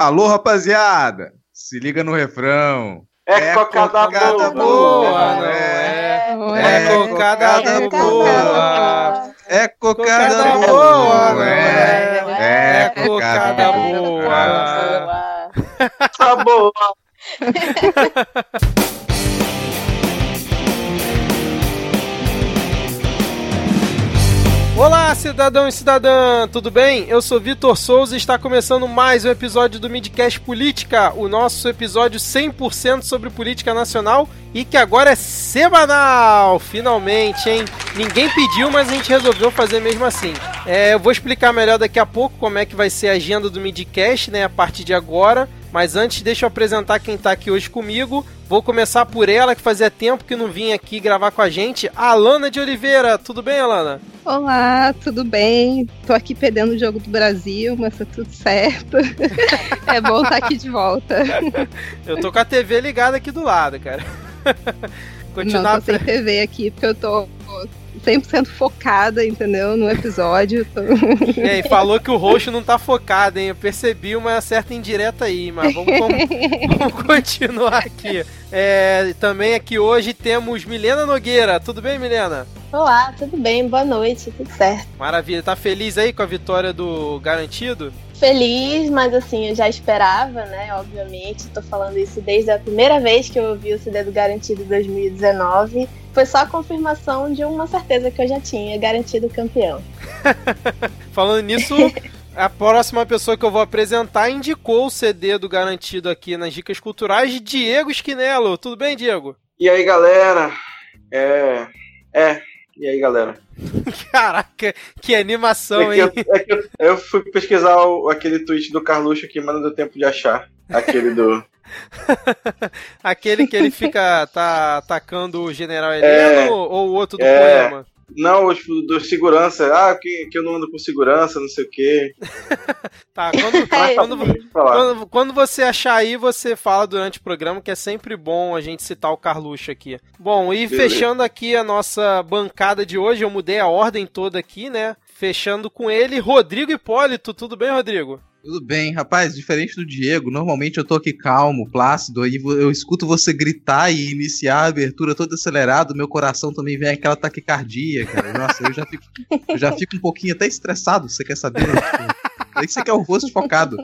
Alô, rapaziada! Se liga no refrão. É, é cocada, cocada boa, boa, não é? É, é cocada boa. É cocada boa, não é? É cocada boa. Tá boa. Olá, cidadão e cidadã, tudo bem? Eu sou Vitor Souza e está começando mais um episódio do Midcast Política, o nosso episódio 100% sobre política nacional e que agora é semanal, finalmente, hein? Ninguém pediu, mas a gente resolveu fazer mesmo assim. É, eu vou explicar melhor daqui a pouco como é que vai ser a agenda do Midcast, né, a partir de agora. Mas antes, deixa eu apresentar quem está aqui hoje comigo. Vou começar por ela, que fazia tempo que não vinha aqui gravar com a gente, a Alana de Oliveira. Tudo bem, Alana? Olá, tudo bem? Tô aqui perdendo o jogo do Brasil, mas tá tudo certo. é bom estar tá aqui de volta. eu tô com a TV ligada aqui do lado, cara. Continuar Não, tô sem TV aqui, porque eu tô 100% focada, entendeu? No episódio. Tô... É, e falou que o roxo não tá focado, hein? Eu percebi uma certa indireta aí, mas vamos, vamos, vamos continuar aqui. É, também aqui hoje temos Milena Nogueira. Tudo bem, Milena? Olá, tudo bem? Boa noite, tudo certo. Maravilha. Tá feliz aí com a vitória do Garantido? feliz, mas assim, eu já esperava, né? Obviamente, tô falando isso desde a primeira vez que eu ouvi o CD do Garantido 2019. Foi só a confirmação de uma certeza que eu já tinha, garantido campeão. falando nisso, a próxima pessoa que eu vou apresentar indicou o CD do Garantido aqui nas Dicas Culturais, Diego Esquinelo. Tudo bem, Diego? E aí, galera? É. É, e aí, galera? Caraca, que animação, é hein? Eu, é que eu, eu, fui pesquisar o, aquele tweet do Carluxo aqui, mas não deu tempo de achar. Aquele do. aquele que ele fica tá atacando o general Heleno é, ou o outro do é, poema? Não, tipo, do segurança. Ah, que, que eu não ando com segurança, não sei o quê. tá, quando, quando, quando, quando, você achar aí, você fala durante o programa, que é sempre bom a gente citar o Carluxo aqui. Bom, e Beleza. fechando aqui a nossa bancada de hoje, eu mudei a ordem toda aqui, né? Fechando com ele, Rodrigo Hipólito. Tudo bem, Rodrigo? Tudo bem, rapaz, diferente do Diego, normalmente eu tô aqui calmo, plácido, aí eu escuto você gritar e iniciar a abertura todo acelerado, meu coração também vem aquela taquicardia, cara. Nossa, eu já fico, eu já fico um pouquinho até estressado, você quer saber? Aí você quer o rosto focado.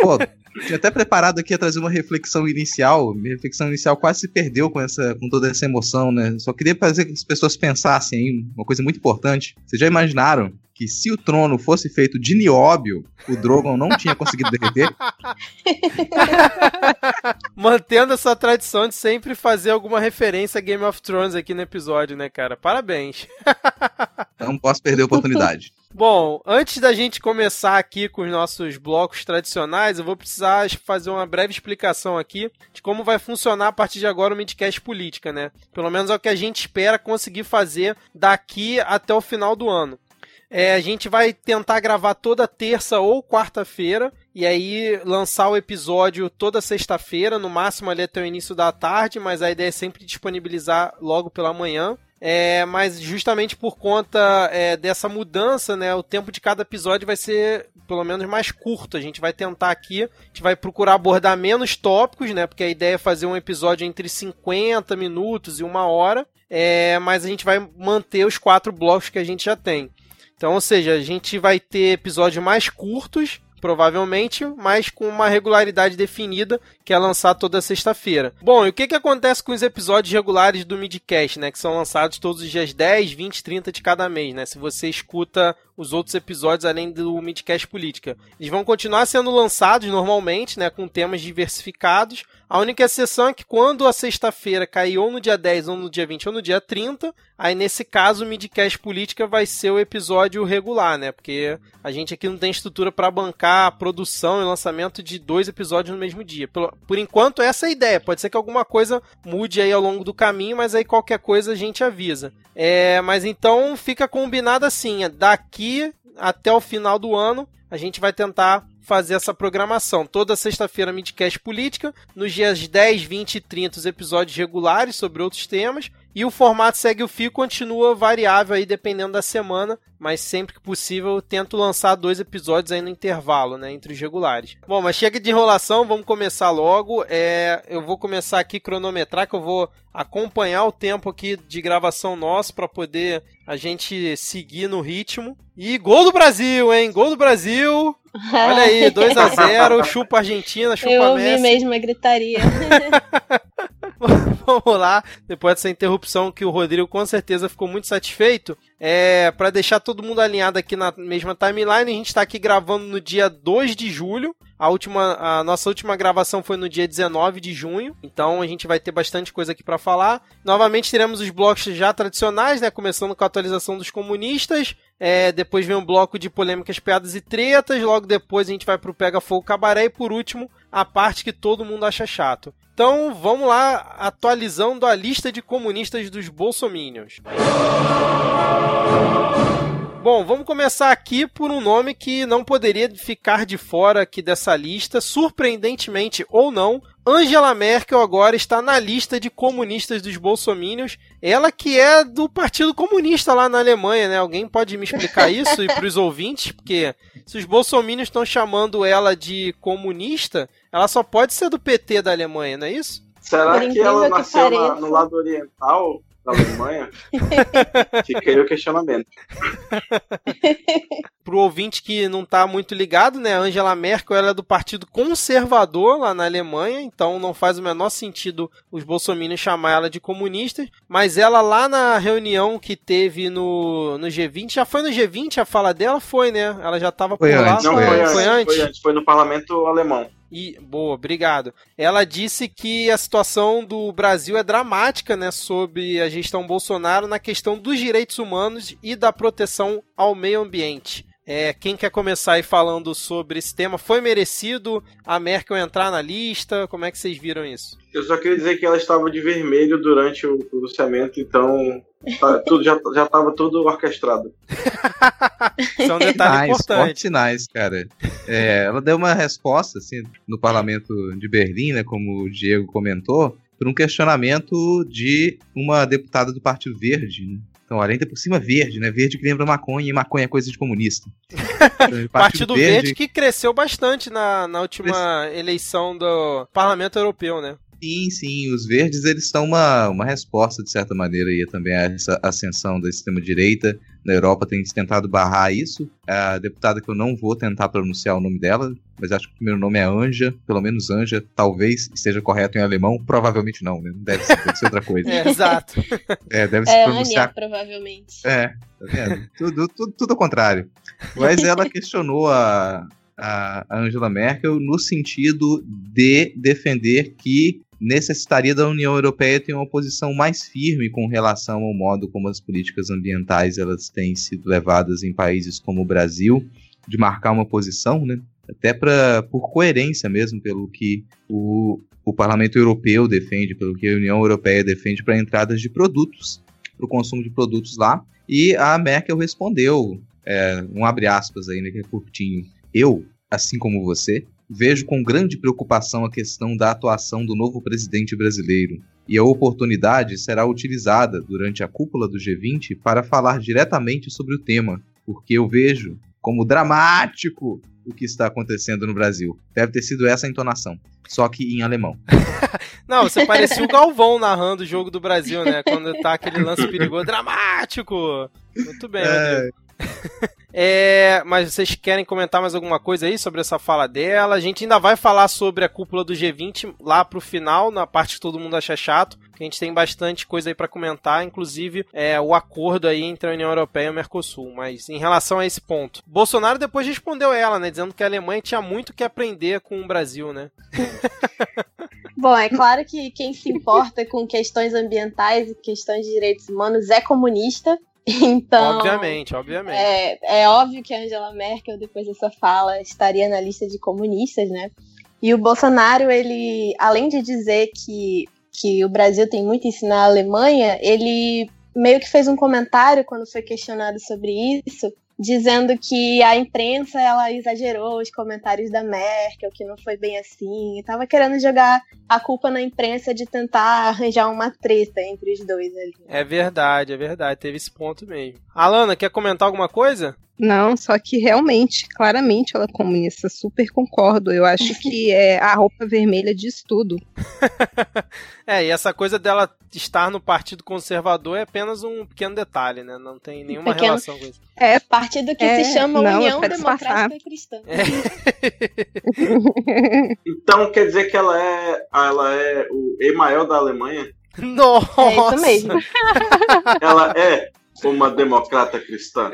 Pô, tinha até preparado aqui a trazer uma reflexão inicial. Minha reflexão inicial quase se perdeu com, essa, com toda essa emoção, né? Só queria fazer que as pessoas pensassem em uma coisa muito importante. Vocês já imaginaram que se o trono fosse feito de nióbio, o Drogon não tinha conseguido derreter. Mantendo essa tradição de sempre fazer alguma referência a Game of Thrones aqui no episódio, né, cara? Parabéns. não posso perder a oportunidade. Bom, antes da gente começar aqui com os nossos blocos tradicionais, eu vou precisar fazer uma breve explicação aqui de como vai funcionar a partir de agora o Midcast Política, né? Pelo menos é o que a gente espera conseguir fazer daqui até o final do ano. É, a gente vai tentar gravar toda terça ou quarta-feira e aí lançar o episódio toda sexta-feira, no máximo ali até o início da tarde, mas a ideia é sempre disponibilizar logo pela manhã. É, mas justamente por conta é, dessa mudança, né, o tempo de cada episódio vai ser pelo menos mais curto. A gente vai tentar aqui, a gente vai procurar abordar menos tópicos, né, porque a ideia é fazer um episódio entre 50 minutos e uma hora, é, mas a gente vai manter os quatro blocos que a gente já tem. Então, ou seja, a gente vai ter episódios mais curtos, provavelmente, mas com uma regularidade definida, que é lançar toda sexta-feira. Bom, e o que, que acontece com os episódios regulares do Midcast, né? Que são lançados todos os dias 10, 20, 30 de cada mês, né? Se você escuta os outros episódios além do Midcast Política. Eles vão continuar sendo lançados normalmente, né? Com temas diversificados, a única exceção é que quando a sexta-feira cair ou no dia 10, ou no dia 20, ou no dia 30, aí nesse caso o Midcast Política vai ser o episódio regular, né? Porque a gente aqui não tem estrutura para bancar a produção e lançamento de dois episódios no mesmo dia. Por, por enquanto, essa é a ideia. Pode ser que alguma coisa mude aí ao longo do caminho, mas aí qualquer coisa a gente avisa. É, mas então fica combinado assim: daqui até o final do ano, a gente vai tentar fazer essa programação. Toda sexta-feira, Midcast Política. Nos dias 10, 20 e 30, os episódios regulares sobre outros temas. E o formato segue o fio continua variável aí dependendo da semana, mas sempre que possível eu tento lançar dois episódios aí no intervalo, né, entre os regulares. Bom, mas chega de enrolação, vamos começar logo. É, eu vou começar aqui cronometrar que eu vou acompanhar o tempo aqui de gravação nosso para poder a gente seguir no ritmo. E gol do Brasil, hein? Gol do Brasil. Olha aí, 2 a 0 chupa Argentina, chupa Eu ouvi Messi. mesmo a gritaria. Vamos lá, depois dessa interrupção que o Rodrigo com certeza ficou muito satisfeito. É, para deixar todo mundo alinhado aqui na mesma timeline, a gente está aqui gravando no dia 2 de julho. A, última, a nossa última gravação foi no dia 19 de junho, então a gente vai ter bastante coisa aqui para falar. Novamente teremos os blocos já tradicionais, né? Começando com a atualização dos comunistas. É, depois vem um bloco de polêmicas, piadas e tretas. Logo depois a gente vai pro Pega Fogo Cabaré. E por último, a parte que todo mundo acha chato. Então vamos lá, atualizando a lista de comunistas dos bolsominions. Bom, vamos começar aqui por um nome que não poderia ficar de fora aqui dessa lista, surpreendentemente ou não. Angela Merkel agora está na lista de comunistas dos bolsominions. Ela que é do Partido Comunista lá na Alemanha, né? Alguém pode me explicar isso e para os ouvintes? Porque se os bolsominions estão chamando ela de comunista, ela só pode ser do PT da Alemanha, não é isso? Será que ela que nasceu na- pareça. no lado oriental da Alemanha? Fica aí o questionamento. Pro ouvinte que não tá muito ligado, né? A Angela Merkel ela é do Partido Conservador lá na Alemanha, então não faz o menor sentido os bolsominions chamar ela de comunista. Mas ela lá na reunião que teve no, no G20, já foi no G20 a fala dela? Foi, né? Ela já tava Foi por lá. antes, Não, foi foi, antes. antes, Foi antes? Foi antes, foi no parlamento alemão. E, boa, obrigado. Ela disse que a situação do Brasil é dramática, né, sobre a gestão Bolsonaro na questão dos direitos humanos e da proteção ao meio ambiente. É, quem quer começar aí falando sobre esse tema? Foi merecido a Merkel entrar na lista? Como é que vocês viram isso? Eu só queria dizer que ela estava de vermelho durante o pronunciamento, então tá- tudo, já, já estava tudo orquestrado. Isso é um detalhe Sinais, importante. sinais, cara. É, ela deu uma resposta, assim, no parlamento de Berlim, né, como o Diego comentou, por um questionamento de uma deputada do Partido Verde, né? Então, olha, ainda por cima verde, né? Verde que lembra maconha, e maconha é coisa de comunista. Então, Partido Verde que cresceu bastante na, na última eleição do Parlamento Europeu, né? Sim, sim, os verdes eles são uma, uma resposta, de certa maneira, aí também a essa ascensão da extrema-direita na Europa tem se tentado barrar isso. A deputada que eu não vou tentar pronunciar o nome dela, mas acho que o primeiro nome é Anja, pelo menos Anja, talvez esteja correto em alemão, provavelmente não, né? Não deve ser, deve ser outra coisa. É, exato. É, deve se É Ania, pronunciar provavelmente. é, tá vendo? tudo, tudo, tudo ao contrário. Mas ela questionou a, a a Angela Merkel no sentido de defender que necessitaria da União Europeia ter uma posição mais firme com relação ao modo como as políticas ambientais elas têm sido levadas em países como o Brasil, de marcar uma posição, né? Até pra, por coerência mesmo, pelo que o, o Parlamento Europeu defende, pelo que a União Europeia defende para entradas de produtos, para o consumo de produtos lá. E a Merkel respondeu, é, um abre aspas aí, né, que é curtinho. Eu, assim como você, vejo com grande preocupação a questão da atuação do novo presidente brasileiro. E a oportunidade será utilizada durante a cúpula do G20 para falar diretamente sobre o tema, porque eu vejo como dramático o que está acontecendo no Brasil. Deve ter sido essa a entonação, só que em alemão. Não, você parecia o Galvão narrando o jogo do Brasil, né? Quando tá aquele lance perigoso, dramático! Muito bem, Rodrigo. É, mas vocês querem comentar mais alguma coisa aí sobre essa fala dela? A gente ainda vai falar sobre a cúpula do G20 lá pro final, na parte que todo mundo acha chato, a gente tem bastante coisa aí pra comentar, inclusive é, o acordo aí entre a União Europeia e o Mercosul. Mas em relação a esse ponto, Bolsonaro depois respondeu ela, né, dizendo que a Alemanha tinha muito que aprender com o Brasil, né? Bom, é claro que quem se importa com questões ambientais e questões de direitos humanos é comunista. Então, obviamente, obviamente. É, é óbvio que a Angela Merkel, depois dessa fala, estaria na lista de comunistas, né? E o Bolsonaro, ele, além de dizer que, que o Brasil tem muito a ensinar à Alemanha, ele meio que fez um comentário quando foi questionado sobre isso, dizendo que a imprensa ela exagerou os comentários da Merkel, que não foi bem assim. Tava querendo jogar a culpa na imprensa de tentar arranjar uma treta entre os dois ali. É verdade, é verdade. Teve esse ponto mesmo. Alana, quer comentar alguma coisa? Não, só que realmente, claramente ela é comunista, super concordo. Eu acho que é, a roupa vermelha diz tudo. é, e essa coisa dela estar no Partido Conservador é apenas um pequeno detalhe, né? Não tem nenhuma pequeno... relação com isso. É, partido que é, se chama não, União Democrática e Cristã. É. então quer dizer que ela é, ela é o Emael da Alemanha? Nossa! É isso mesmo. ela é uma democrata cristã.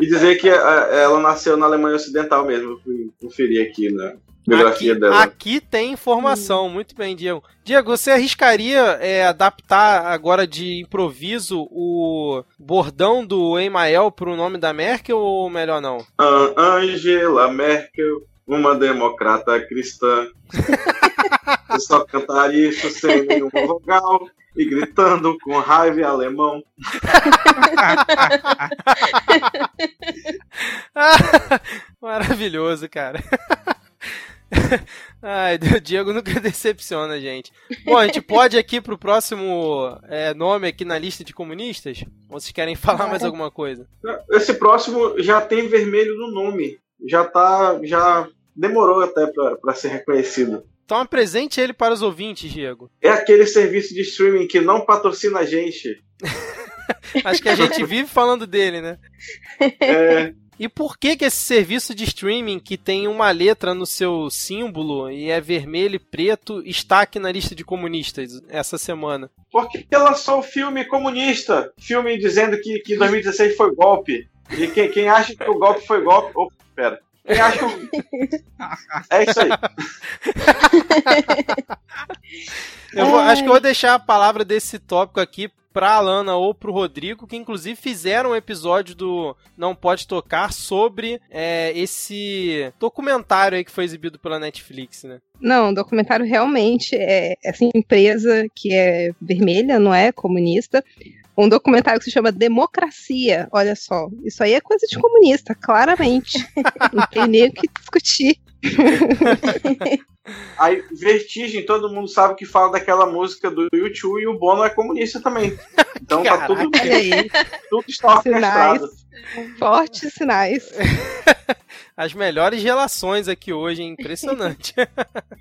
e dizer que ela nasceu na Alemanha Ocidental mesmo. Fui conferir aqui na biografia aqui, dela. Aqui tem informação, muito bem, Diego. Diego, você arriscaria é, adaptar agora de improviso o bordão do Emael para o nome da Merkel ou melhor não? Angela Merkel, uma democrata cristã. Eu só cantar isso sem nenhuma vogal e gritando com raiva alemão. Maravilhoso, cara. Ai, o Diego nunca decepciona, gente. Bom, a gente pode ir aqui pro próximo é, nome aqui na lista de comunistas? Ou vocês querem falar mais alguma coisa? Esse próximo já tem vermelho no nome. Já tá. Já demorou até para ser reconhecido. Então apresente ele para os ouvintes, Diego. É aquele serviço de streaming que não patrocina a gente. Acho que a gente vive falando dele, né? É. E por que que esse serviço de streaming que tem uma letra no seu símbolo e é vermelho e preto está aqui na lista de comunistas essa semana? Porque lançou o filme comunista, filme dizendo que, que 2016 foi golpe. E quem, quem acha que o golpe foi golpe. Oh, pera. Eu acho. é isso aí. Eu vou, acho que eu vou deixar a palavra desse tópico aqui pra Alana ou pro Rodrigo, que inclusive fizeram um episódio do Não Pode Tocar sobre é, esse documentário aí que foi exibido pela Netflix, né? Não, o documentário realmente é essa empresa que é vermelha, não é comunista, um documentário que se chama Democracia. Olha só, isso aí é coisa de comunista, claramente. Não tem nem o que discutir. Aí, Vertigem, todo mundo sabe que fala daquela música do YouTube e o Bono é comunista também. Então tá Caraca, tá tudo aí. Tudo está orquestrado. Fortes sinais. As melhores relações aqui hoje, impressionante.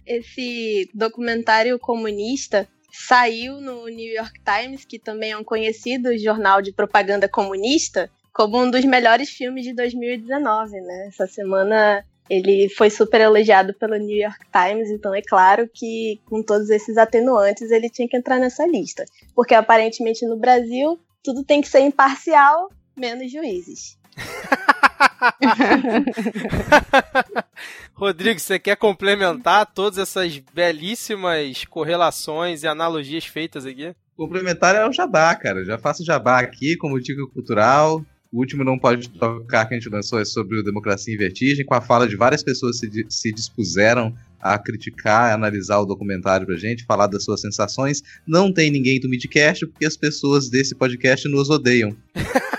Esse documentário comunista saiu no New York Times, que também é um conhecido jornal de propaganda comunista, como um dos melhores filmes de 2019, né? Essa semana ele foi super elogiado pelo New York Times, então é claro que com todos esses atenuantes ele tinha que entrar nessa lista. Porque aparentemente no Brasil tudo tem que ser imparcial, menos juízes. Rodrigo, você quer complementar todas essas belíssimas correlações e analogias feitas aqui? Complementar é o jabá, cara. Já faço jabá aqui como dica cultural. O último não pode tocar que a gente lançou é sobre o Democracia em Vertigem, com a fala de várias pessoas que se, se dispuseram a criticar, a analisar o documentário pra gente, falar das suas sensações. Não tem ninguém do Midcast, porque as pessoas desse podcast nos odeiam.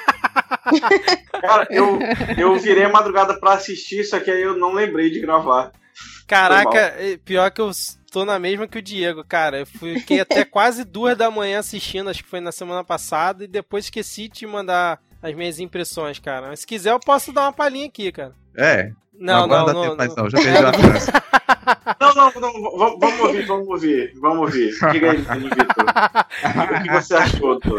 Cara, eu, eu virei a madrugada pra assistir, só que aí eu não lembrei de gravar. Caraca, é, pior que eu tô na mesma que o Diego, cara. Eu fiquei até quase duas da manhã assistindo, acho que foi na semana passada, e depois esqueci de mandar as minhas impressões, cara. Mas se quiser, eu posso dar uma palhinha aqui, cara. É. Não, não, não. não, não, mais, não. Já perdi a chance. Não, não, não, vamos ouvir, vamos ouvir, vamos ouvir. Diga aí, Vitor. O que você achou do,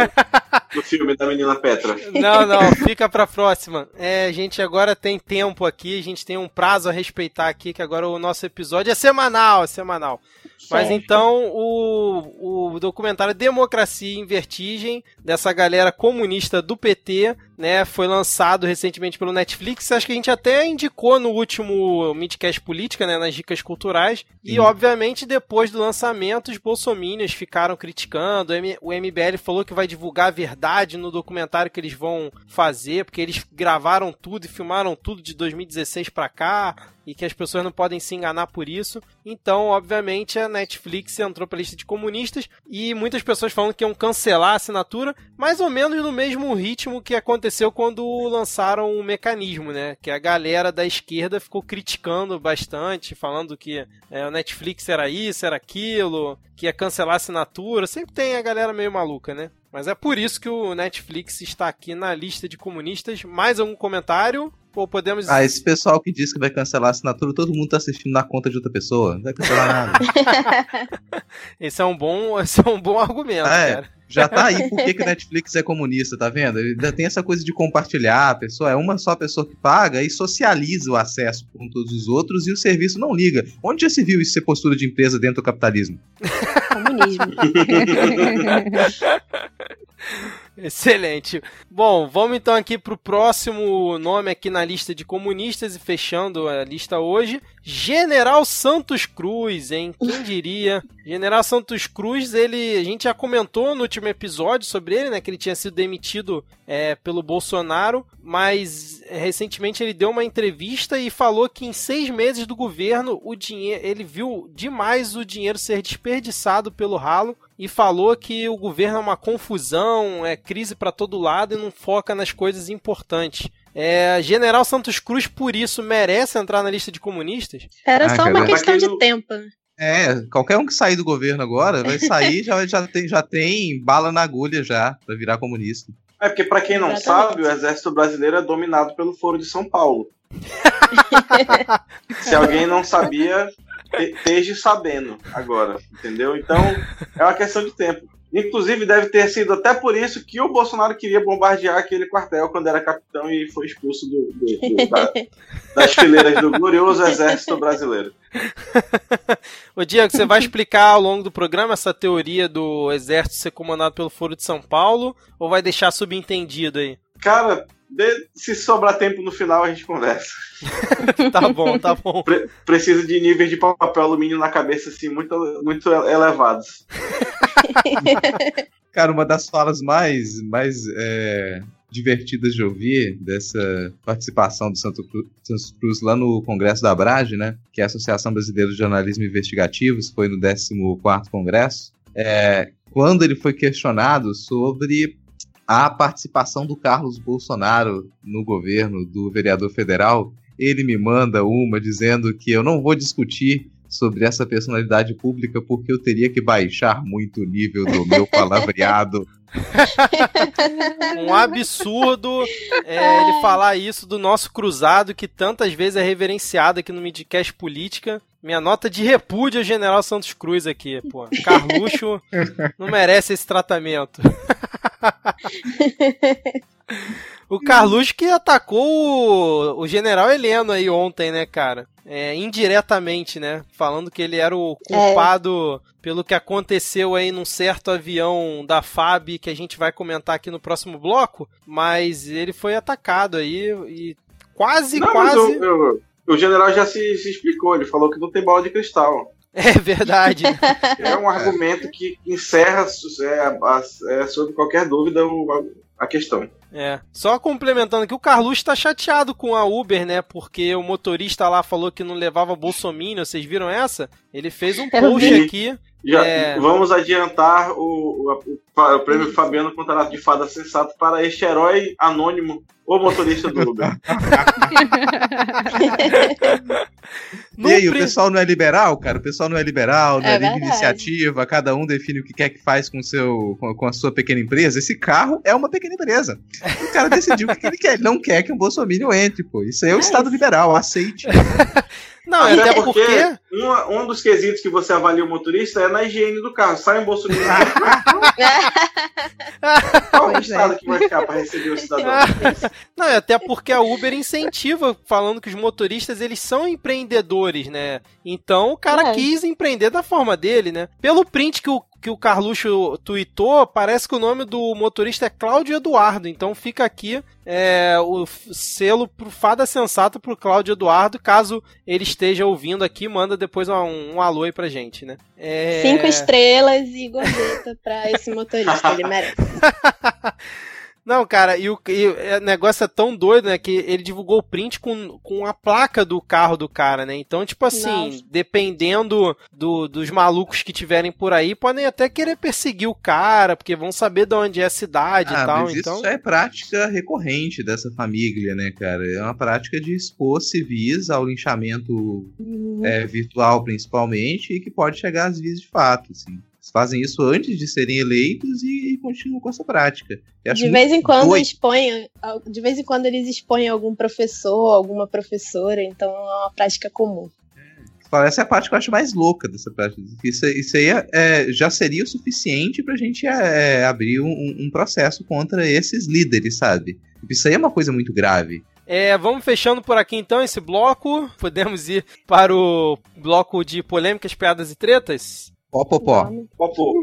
do filme da menina Petra? Não, não, fica pra próxima. É, a gente agora tem tempo aqui, a gente tem um prazo a respeitar aqui, que agora o nosso episódio é semanal, é semanal. Mas então o, o documentário Democracia em Vertigem, dessa galera comunista do PT, né, foi lançado recentemente pelo Netflix. Acho que a gente até indicou no último Midcast Política, né, nas dicas culturais. E, obviamente, depois do lançamento, os bolsominions ficaram criticando. O MBL falou que vai divulgar a verdade no documentário que eles vão fazer, porque eles gravaram tudo e filmaram tudo de 2016 para cá e que as pessoas não podem se enganar por isso. Então, obviamente, a Netflix entrou para a lista de comunistas e muitas pessoas falam que iam cancelar a assinatura, mais ou menos no mesmo ritmo que aconteceu quando lançaram o mecanismo, né? Que a galera da esquerda ficou criticando bastante, falando que é, o Netflix era isso, era aquilo, que ia cancelar a assinatura. Sempre tem a galera meio maluca, né? Mas é por isso que o Netflix está aqui na lista de comunistas. Mais algum comentário? Ou podemos. Ah, esse pessoal que diz que vai cancelar a assinatura, todo mundo tá assistindo na conta de outra pessoa. Não vai cancelar nada. esse é um bom, esse é um bom argumento, ah, é. cara. Já tá aí por que, que Netflix é comunista, tá vendo? Ainda tem essa coisa de compartilhar a pessoa, é uma só pessoa que paga e socializa o acesso com todos os outros e o serviço não liga. Onde já se viu isso ser postura de empresa dentro do capitalismo? Comunismo. Excelente. Bom, vamos então aqui para o próximo nome aqui na lista de comunistas e fechando a lista hoje. General Santos Cruz, hein? Quem diria? General Santos Cruz, ele, a gente já comentou no último episódio sobre ele, né? Que ele tinha sido demitido é, pelo Bolsonaro, mas recentemente ele deu uma entrevista e falou que em seis meses do governo o dinheiro, ele viu demais o dinheiro ser desperdiçado pelo ralo e falou que o governo é uma confusão, é crise para todo lado e não foca nas coisas importantes. É, General Santos Cruz, por isso, merece entrar na lista de comunistas? Era ah, só uma questão de tempo. É, qualquer um que sair do governo agora vai sair já, já, tem, já tem bala na agulha já para virar comunista. É porque, para quem não Exatamente. sabe, o exército brasileiro é dominado pelo Foro de São Paulo. Se alguém não sabia, esteja sabendo agora, entendeu? Então, é uma questão de tempo. Inclusive, deve ter sido até por isso que o Bolsonaro queria bombardear aquele quartel quando era capitão e foi expulso do, do, do, da, das fileiras do glorioso exército brasileiro. Ô Diego, você vai explicar ao longo do programa essa teoria do exército ser comandado pelo Foro de São Paulo ou vai deixar subentendido aí? Cara, de, se sobrar tempo no final, a gente conversa. tá bom, tá bom. Pre preciso de níveis de papel alumínio na cabeça, assim, muito, muito elevados. Cara, uma das falas mais, mais é, divertidas de ouvir dessa participação do Santo Cruz, Santos Cruz lá no Congresso da Abrage, né? Que é a Associação Brasileira de Jornalismo Investigativo, isso foi no 14º Congresso. É, quando ele foi questionado sobre a participação do Carlos Bolsonaro no governo do vereador federal, ele me manda uma dizendo que eu não vou discutir sobre essa personalidade pública porque eu teria que baixar muito o nível do meu palavreado. um absurdo é, ele falar isso do nosso cruzado que tantas vezes é reverenciado aqui no Midcast Política. Minha nota de repúdio ao General Santos Cruz aqui, pô. Carluxo não merece esse tratamento. o Carluxo que atacou o, o General Heleno aí ontem, né, cara? É, indiretamente, né? Falando que ele era o culpado é. pelo que aconteceu aí num certo avião da FAB que a gente vai comentar aqui no próximo bloco. Mas ele foi atacado aí e quase, não, quase. Eu, eu, o general já se, se explicou, ele falou que não tem bola de cristal. É verdade. é um argumento que encerra é, é, sobre qualquer dúvida a questão. É. Só complementando que o Carluxo tá chateado com a Uber, né? Porque o motorista lá falou que não levava bolsominion. Vocês viram essa? Ele fez um post aqui. Já, é... Vamos adiantar o, o, o prêmio Fabiano Contarato de Fada Sensato para este herói anônimo, o motorista do Uber. e aí, o pessoal não é liberal, cara? O pessoal não é liberal, não é, é livre iniciativa, cada um define o que quer que faz com, seu, com, a sua pequena empresa. Esse carro é uma pequena empresa. O cara decidiu o que ele quer. Ele não quer que um Bolsonaro entre, pô. Isso aí é o Estado liberal, aceite. Não, até, até porque, porque... Um, um dos quesitos que você avalia o motorista é na higiene do carro. Sai um Bolsonaro. Qual é o estado é. que vai ficar para receber o cidadão? Não, até porque a Uber incentiva, falando que os motoristas eles são empreendedores, né? Então o cara é. quis empreender da forma dele, né? Pelo print que o que o Carluxo tweetou, parece que o nome do motorista é Cláudio Eduardo. Então fica aqui é, o selo pro Fada Sensato pro Cláudio Eduardo. Caso ele esteja ouvindo aqui, manda depois um, um alô aí pra gente, né? É... Cinco estrelas e gorjeta pra esse motorista, ele merece. Não, cara, e o, e o negócio é tão doido, né? Que ele divulgou o print com, com a placa do carro do cara, né? Então, tipo assim, Nossa. dependendo do, dos malucos que tiverem por aí, podem até querer perseguir o cara, porque vão saber de onde é a cidade Ah, e tal. mas então. isso é prática recorrente dessa família, né, cara? É uma prática de expor civis ao linchamento é, virtual, principalmente, e que pode chegar às vias de fato, assim. Fazem isso antes de serem eleitos e, continuam com essa prática. Eu acho De vez em quando doido. expõem, de vez em quando eles expõem algum professor, alguma professora, então é uma prática comum. Essa é a parte que eu acho mais louca dessa prática. Isso, isso aí é- é, já seria o suficiente pra gente é, abrir um, um processo contra esses líderes, sabe? Isso aí é uma coisa muito grave. É, vamos fechando por aqui então esse bloco. Podemos ir para o bloco de polêmicas, piadas e tretas? Pó, pó, pó. Vamos. Popô.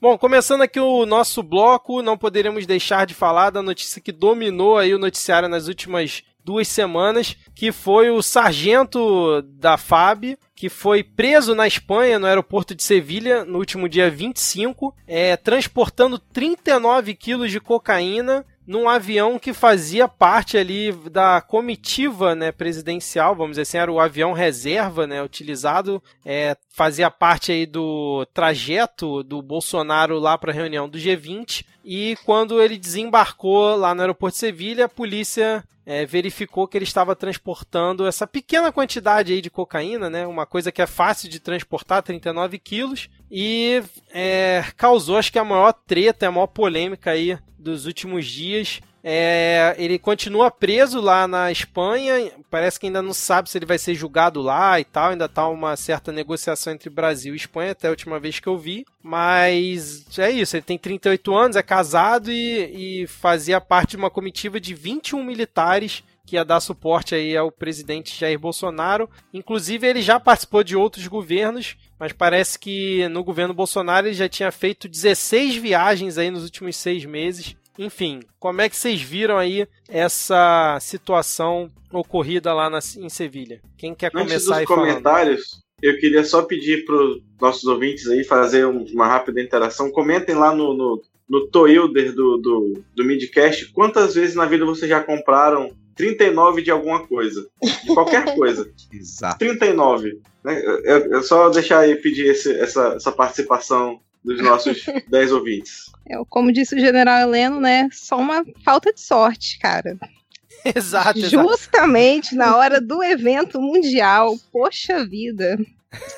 Bom, começando aqui o nosso bloco, não poderíamos deixar de falar da notícia que dominou aí o noticiário nas últimas duas semanas, que foi o sargento da FAB, que foi preso na Espanha, no aeroporto de Sevilha, no último dia 25, é, transportando 39 quilos de cocaína num avião que fazia parte ali da comitiva né, presidencial, vamos dizer assim, era o avião reserva né, utilizado, é, fazia parte aí do trajeto do Bolsonaro lá para a reunião do G20, e quando ele desembarcou lá no aeroporto de Sevilha, a polícia é, verificou que ele estava transportando essa pequena quantidade aí de cocaína, né, uma coisa que é fácil de transportar, 39 quilos, e é, causou acho que a maior treta, a maior polêmica aí dos últimos dias. É, ele continua preso lá na Espanha. Parece que ainda não sabe se ele vai ser julgado lá e tal. Ainda tá uma certa negociação entre Brasil e Espanha, até a última vez que eu vi. Mas é isso. Ele tem 38 anos, é casado e, e fazia parte de uma comitiva de 21 militares que ia dar suporte aí ao presidente Jair Bolsonaro. Inclusive, ele já participou de outros governos, mas parece que no governo Bolsonaro ele já tinha feito 16 viagens aí nos últimos seis meses. Enfim, como é que vocês viram aí essa situação ocorrida lá na- em Sevilha? Quem quer Antes começar aí falando? comentários, eu queria só pedir para os nossos ouvintes aí fazer um- uma rápida interação. Comentem lá no, no, no Toilder do, do, do Midcast quantas vezes na vida vocês já compraram 39 de alguma coisa. De qualquer coisa. Exato. 39. Né? Eu, eu só deixar aí pedir esse- essa, essa participação dos nossos 10 ouvintes. É, como disse o general Heleno, né? Só uma falta de sorte, cara. exato, exato. Justamente na hora do evento mundial. Poxa vida.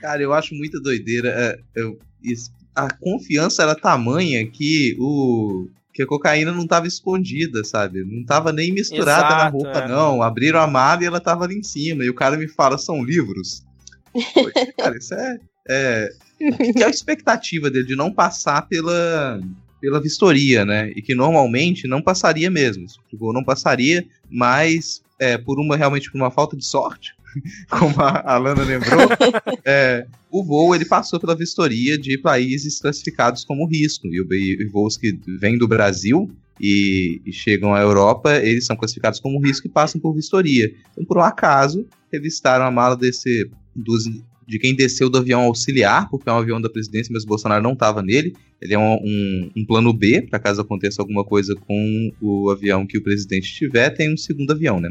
Cara, eu acho muita doideira. é, eu- isso- a confiança era tamanha que o que a cocaína não tava escondida, sabe? Não tava nem misturada na Exato, roupa, é. não. Abriram a mala e ela tava ali em cima. E o cara me fala, são livros. Poxa, cara, isso é. É que é a expectativa dele de não passar pela, pela vistoria, né? E que normalmente não passaria mesmo. Tipo, não passaria, mas é, por uma realmente por uma falta de sorte, como a Alana lembrou, é, o voo ele passou pela vistoria de países classificados como risco. E, o- e voos que vêm do Brasil e, e chegam à Europa, eles são classificados como risco e passam por vistoria. Então, por um acaso, revistaram a mala desse, dos, de quem desceu do avião auxiliar, porque é um avião da presidência, mas o Bolsonaro não estava nele. Ele é um, um- um plano B, para caso aconteça alguma coisa com o avião que o presidente tiver, tem um segundo avião, né?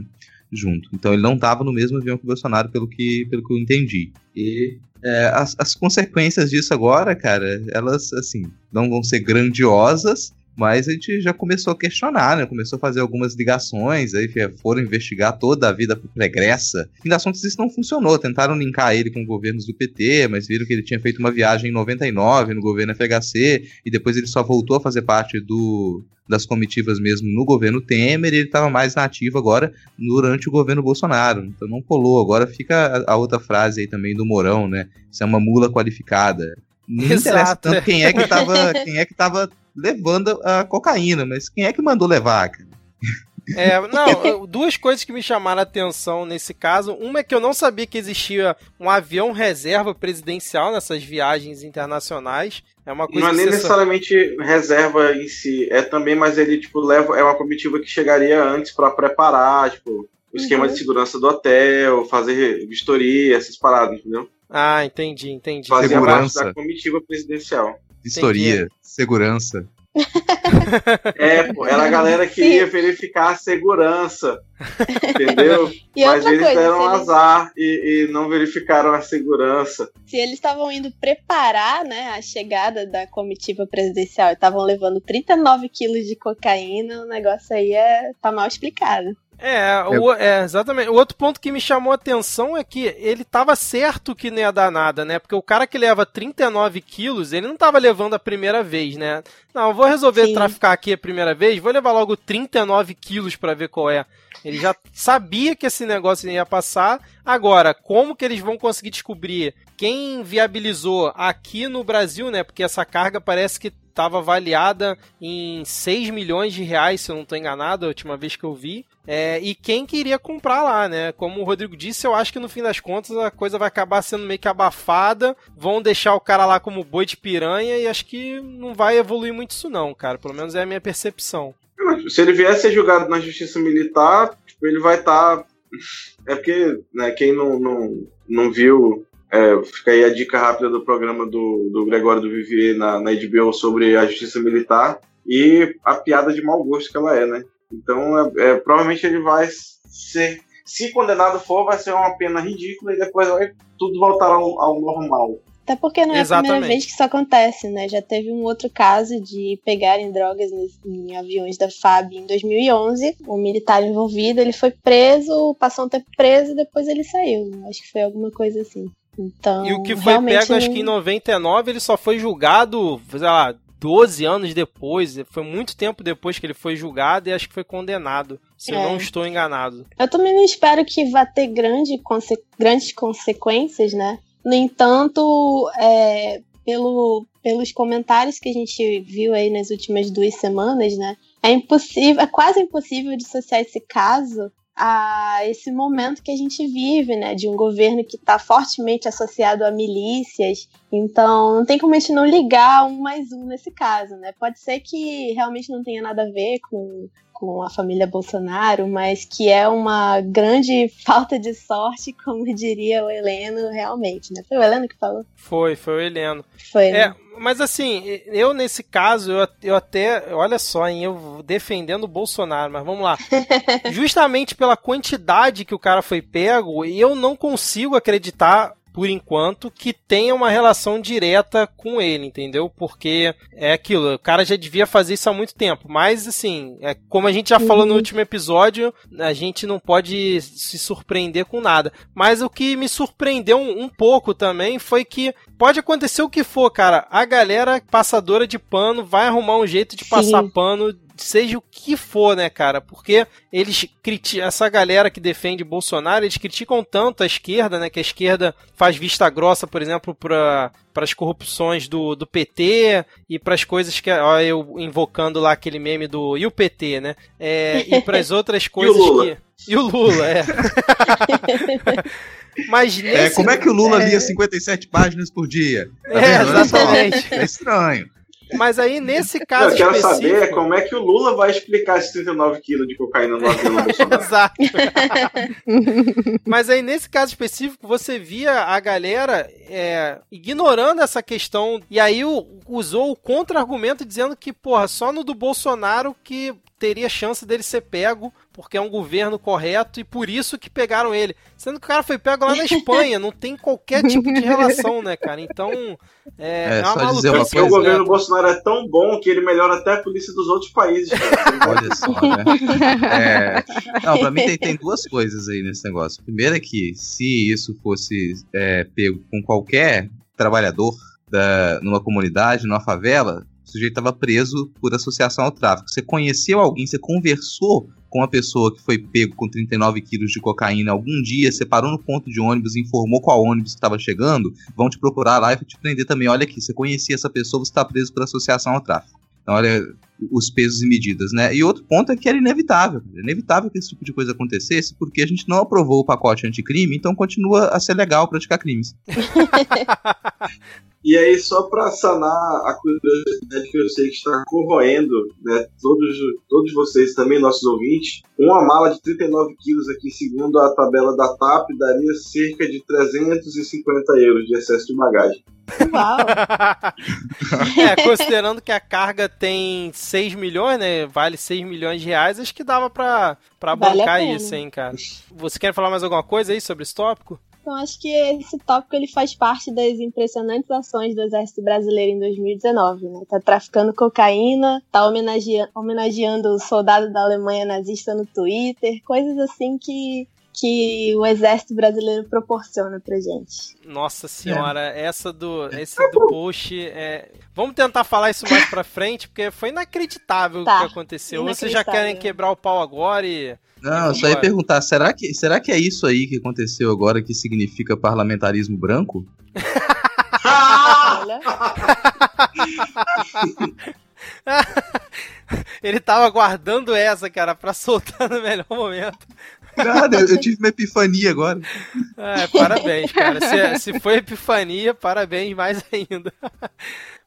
Junto. Então ele não estava no mesmo avião que o Bolsonaro, pelo que, pelo que eu entendi. E é, as, as consequências disso agora, cara, elas, assim, não vão ser grandiosas, mas a gente já começou a questionar, né? Começou a fazer algumas ligações, aí foram investigar toda a vida pregressa. Fim das contas, isso não funcionou. Tentaram linkar ele com governos do PT, mas viram que ele tinha feito uma viagem em 99 no governo FHC, e depois ele só voltou a fazer parte do, das comitivas mesmo no governo Temer, e ele estava mais nativo agora durante o governo Bolsonaro. Então não colou. Agora fica a, a outra frase aí também do Morão, né? Isso é uma mula qualificada. Não interessa Exato. tanto quem é que tava, quem é que tava levando a cocaína, mas quem é que mandou levar, cara? É, não, duas coisas que me chamaram a atenção nesse caso. Uma é que eu não sabia que existia um avião reserva presidencial nessas viagens internacionais. É uma coisa Não é nem você só- necessariamente reserva em si, é também, mas ele tipo leva é uma comitiva que chegaria antes para preparar, tipo, o esquema Uhum. de segurança do hotel, fazer vistoria, essas paradas, entendeu? Ah, entendi, entendi. Fazia Segurança. parte da comitiva presidencial. Vistoria, segurança. É, pô, era a galera que ia verificar a segurança. Entendeu? E Mas outra eles coisa, deram eles- azar e, e não verificaram a segurança. se eles estavam indo preparar né, a chegada da comitiva presidencial e estavam levando 39 quilos de cocaína, o negócio aí é, tá mal explicado. É, o, é, exatamente. O outro ponto que me chamou a atenção é que ele tava certo que não ia dar nada, né? Porque o cara que leva 39 quilos, ele não tava levando a primeira vez, né? Não, eu vou resolver Sim. traficar aqui a primeira vez, vou levar logo 39 quilos pra ver qual é. Ele já sabia que esse negócio ia passar. Agora, como que eles vão conseguir descobrir quem viabilizou aqui no Brasil, né? Porque essa carga parece que estava avaliada em 6 milhões de reais, se eu não estou enganado, a última vez que eu vi. É, e quem queria comprar lá, né? Como o Rodrigo disse, eu acho que no fim das contas a coisa vai acabar sendo meio que abafada. Vão deixar o cara lá como boi de piranha e acho que não vai evoluir muito isso, não, cara. Pelo menos é a minha percepção. Se ele vier a ser julgado na justiça militar, tipo, ele vai estar. É porque, né, quem não, não, não viu, é, fica aí a dica rápida do programa do, do Gregório do Vivier na, na HBO sobre a justiça militar e a piada de mau gosto que ela é, né? Então, é, é, provavelmente ele vai ser. Se condenado for, vai ser uma pena ridícula e depois vai tudo voltar ao, ao normal. Até porque não é a Exatamente. primeira vez que isso acontece, né? Já teve um outro caso de pegarem drogas nos- em aviões da FAB em 2011. O militar envolvido, ele foi preso, passou um tempo preso e depois ele saiu. Acho que foi alguma coisa assim. Então, E o que foi realmente pego, acho que em 99, ele só foi julgado, sei lá, 12 anos depois. Foi muito tempo depois que ele foi julgado e acho que foi condenado. Se eu É. não estou enganado. Eu também não espero que vá ter grande conse- grandes consequências, né? No entanto, é, pelo, pelos comentários que a gente viu aí nas últimas duas semanas, né? É impossível, é quase impossível dissociar esse caso a esse momento que a gente vive, né? De um governo que está fortemente associado a milícias. Então, não tem como a gente não ligar um mais um nesse caso, né? Pode ser que realmente não tenha nada a ver com com a família Bolsonaro, mas que é uma grande falta de sorte, como diria o Heleno, realmente, né? Foi o Heleno que falou? Foi, foi o Heleno. Foi. É, né? mas assim, eu nesse caso, eu, eu até, olha só, hein, eu defendendo o Bolsonaro, mas vamos lá. Justamente pela quantidade que o cara foi pego, eu não consigo acreditar por enquanto, que tenha uma relação direta com ele, entendeu? Porque é aquilo, o cara já devia fazer isso há muito tempo. Mas, assim, é, como a gente já falou no Uhum. último episódio, a gente não pode se surpreender com nada. Mas o que me surpreendeu um, um pouco também foi que pode acontecer o que for, cara. A galera passadora de pano vai arrumar um jeito de Sim. passar pano seja o que for, né, cara? Porque eles criticam essa galera que defende Bolsonaro, eles criticam tanto a esquerda, né, que a esquerda faz vista grossa, por exemplo, para para as corrupções do, do PT e para as coisas que ó, eu invocando lá aquele meme do e o PT, né? É, e para as outras coisas Lula? que e o Lula, é. Mas nesse É, como é que o Lula É. lia 57 páginas por dia? Tá É, exatamente. É estranho. Mas aí nesse Eu caso quero específico, saber como é que o Lula vai explicar esses 39 quilos de cocaína no avião do Bolsonaro. Exato. Mas aí, nesse caso específico, você via a galera é, ignorando essa questão. E aí usou o contra-argumento dizendo que, porra, só no do Bolsonaro que teria chance dele ser pego, porque é um governo correto e por isso que pegaram ele. Sendo que o cara foi pego lá na Espanha, não tem qualquer tipo de relação, né, cara? Então, é, É, é uma só dizer uma maluquice Porque o governo completa. Bolsonaro é tão bom que ele melhora até a polícia dos outros países. cara. Olha só, né? É, não, pra mim tem, tem duas coisas aí nesse negócio. Primeiro é que se isso fosse é, pego com qualquer trabalhador da, numa comunidade, numa favela, sujeito estava preso por associação ao tráfico. Você conheceu alguém, você conversou com uma pessoa que foi pego com 39 quilos de cocaína algum dia, você parou no ponto de ônibus, informou qual ônibus estava chegando, vão te procurar lá e te prender também. Olha aqui, você conhecia essa pessoa, você está preso por associação ao tráfico. Então, olha, os pesos e medidas, né? E outro ponto é que era inevitável. Era inevitável que esse tipo de coisa acontecesse, porque a gente não aprovou o pacote anticrime, então continua a ser legal praticar crimes. E aí, só para sanar a curiosidade que eu sei que está corroendo né, todos, todos vocês também, nossos ouvintes, uma mala de 39 quilos aqui, segundo a tabela da TAP, daria cerca de 350 euros de excesso de bagagem. Uau! é, considerando que a carga tem 6 milhões, né? Vale 6 milhões de reais, acho que dava pra, pra Vale bancar isso, hein, cara. Você quer falar mais alguma coisa aí sobre esse tópico? Então acho que esse tópico ele faz parte das impressionantes ações do Exército Brasileiro em 2019, né? Tá traficando cocaína, tá homenageando, homenageando o soldado da Alemanha nazista no Twitter, coisas assim que que o Exército Brasileiro proporciona pra gente. Nossa senhora, essa do esse do post é... Vamos tentar falar isso mais pra frente, porque foi inacreditável Tá, o que aconteceu. Ou Vocês já querem quebrar o pau agora e Não, eu só ia perguntar, será que, será que é isso aí que aconteceu agora que significa parlamentarismo branco? Olha, ele tava guardando essa, cara, pra soltar no melhor momento. Nada, eu, eu tive uma epifania agora. É, parabéns, cara. Se, se foi epifania, parabéns mais ainda.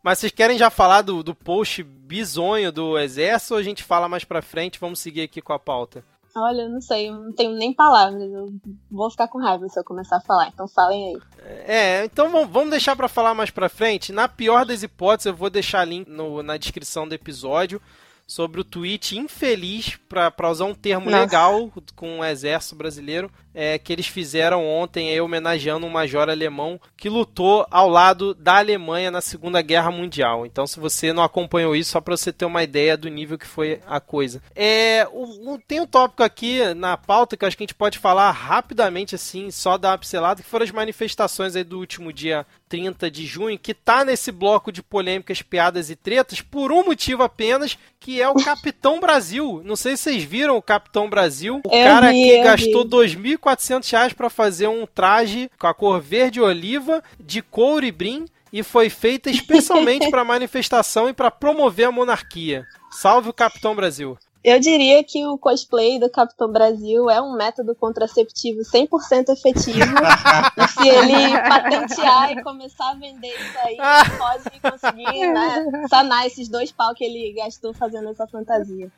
Mas vocês querem já falar do, do post bizonho do exército ou a gente fala mais pra frente? Vamos seguir aqui com a pauta. olha, eu não sei, eu não tenho nem palavras, eu vou ficar com raiva se eu começar a falar, então falem aí. É, então vamos, deixar pra falar mais pra frente. Na pior das hipóteses, eu vou deixar link no- na descrição do episódio sobre o tweet infeliz, pra usar um termo Nossa. legal com o exército brasileiro, é, que eles fizeram ontem, aí, homenageando um major alemão que lutou ao lado da Alemanha na Segunda Guerra Mundial. Então, se você não acompanhou isso, só para você ter uma ideia do nível que foi a coisa. É, o, o, tem um tópico aqui na pauta que eu acho que a gente pode falar rapidamente, assim, só dar uma pincelada, que foram as manifestações aí do último dia 30 de junho, que tá nesse bloco de polêmicas, piadas e tretas, por um motivo apenas, que é o Capitão Brasil. Não sei se vocês viram o Capitão Brasil, o cara vi, que gastou 2.400 400 reais para fazer um traje com a cor verde oliva, de couro e brim, e foi feita especialmente para manifestação e para promover a monarquia. Salve o Capitão Brasil. Eu diria que o cosplay do Capitão Brasil é um método contraceptivo 100% efetivo. e se ele patentear e começar a vender isso aí, ele pode conseguir né, sanar esses dois pau que ele gastou fazendo essa fantasia.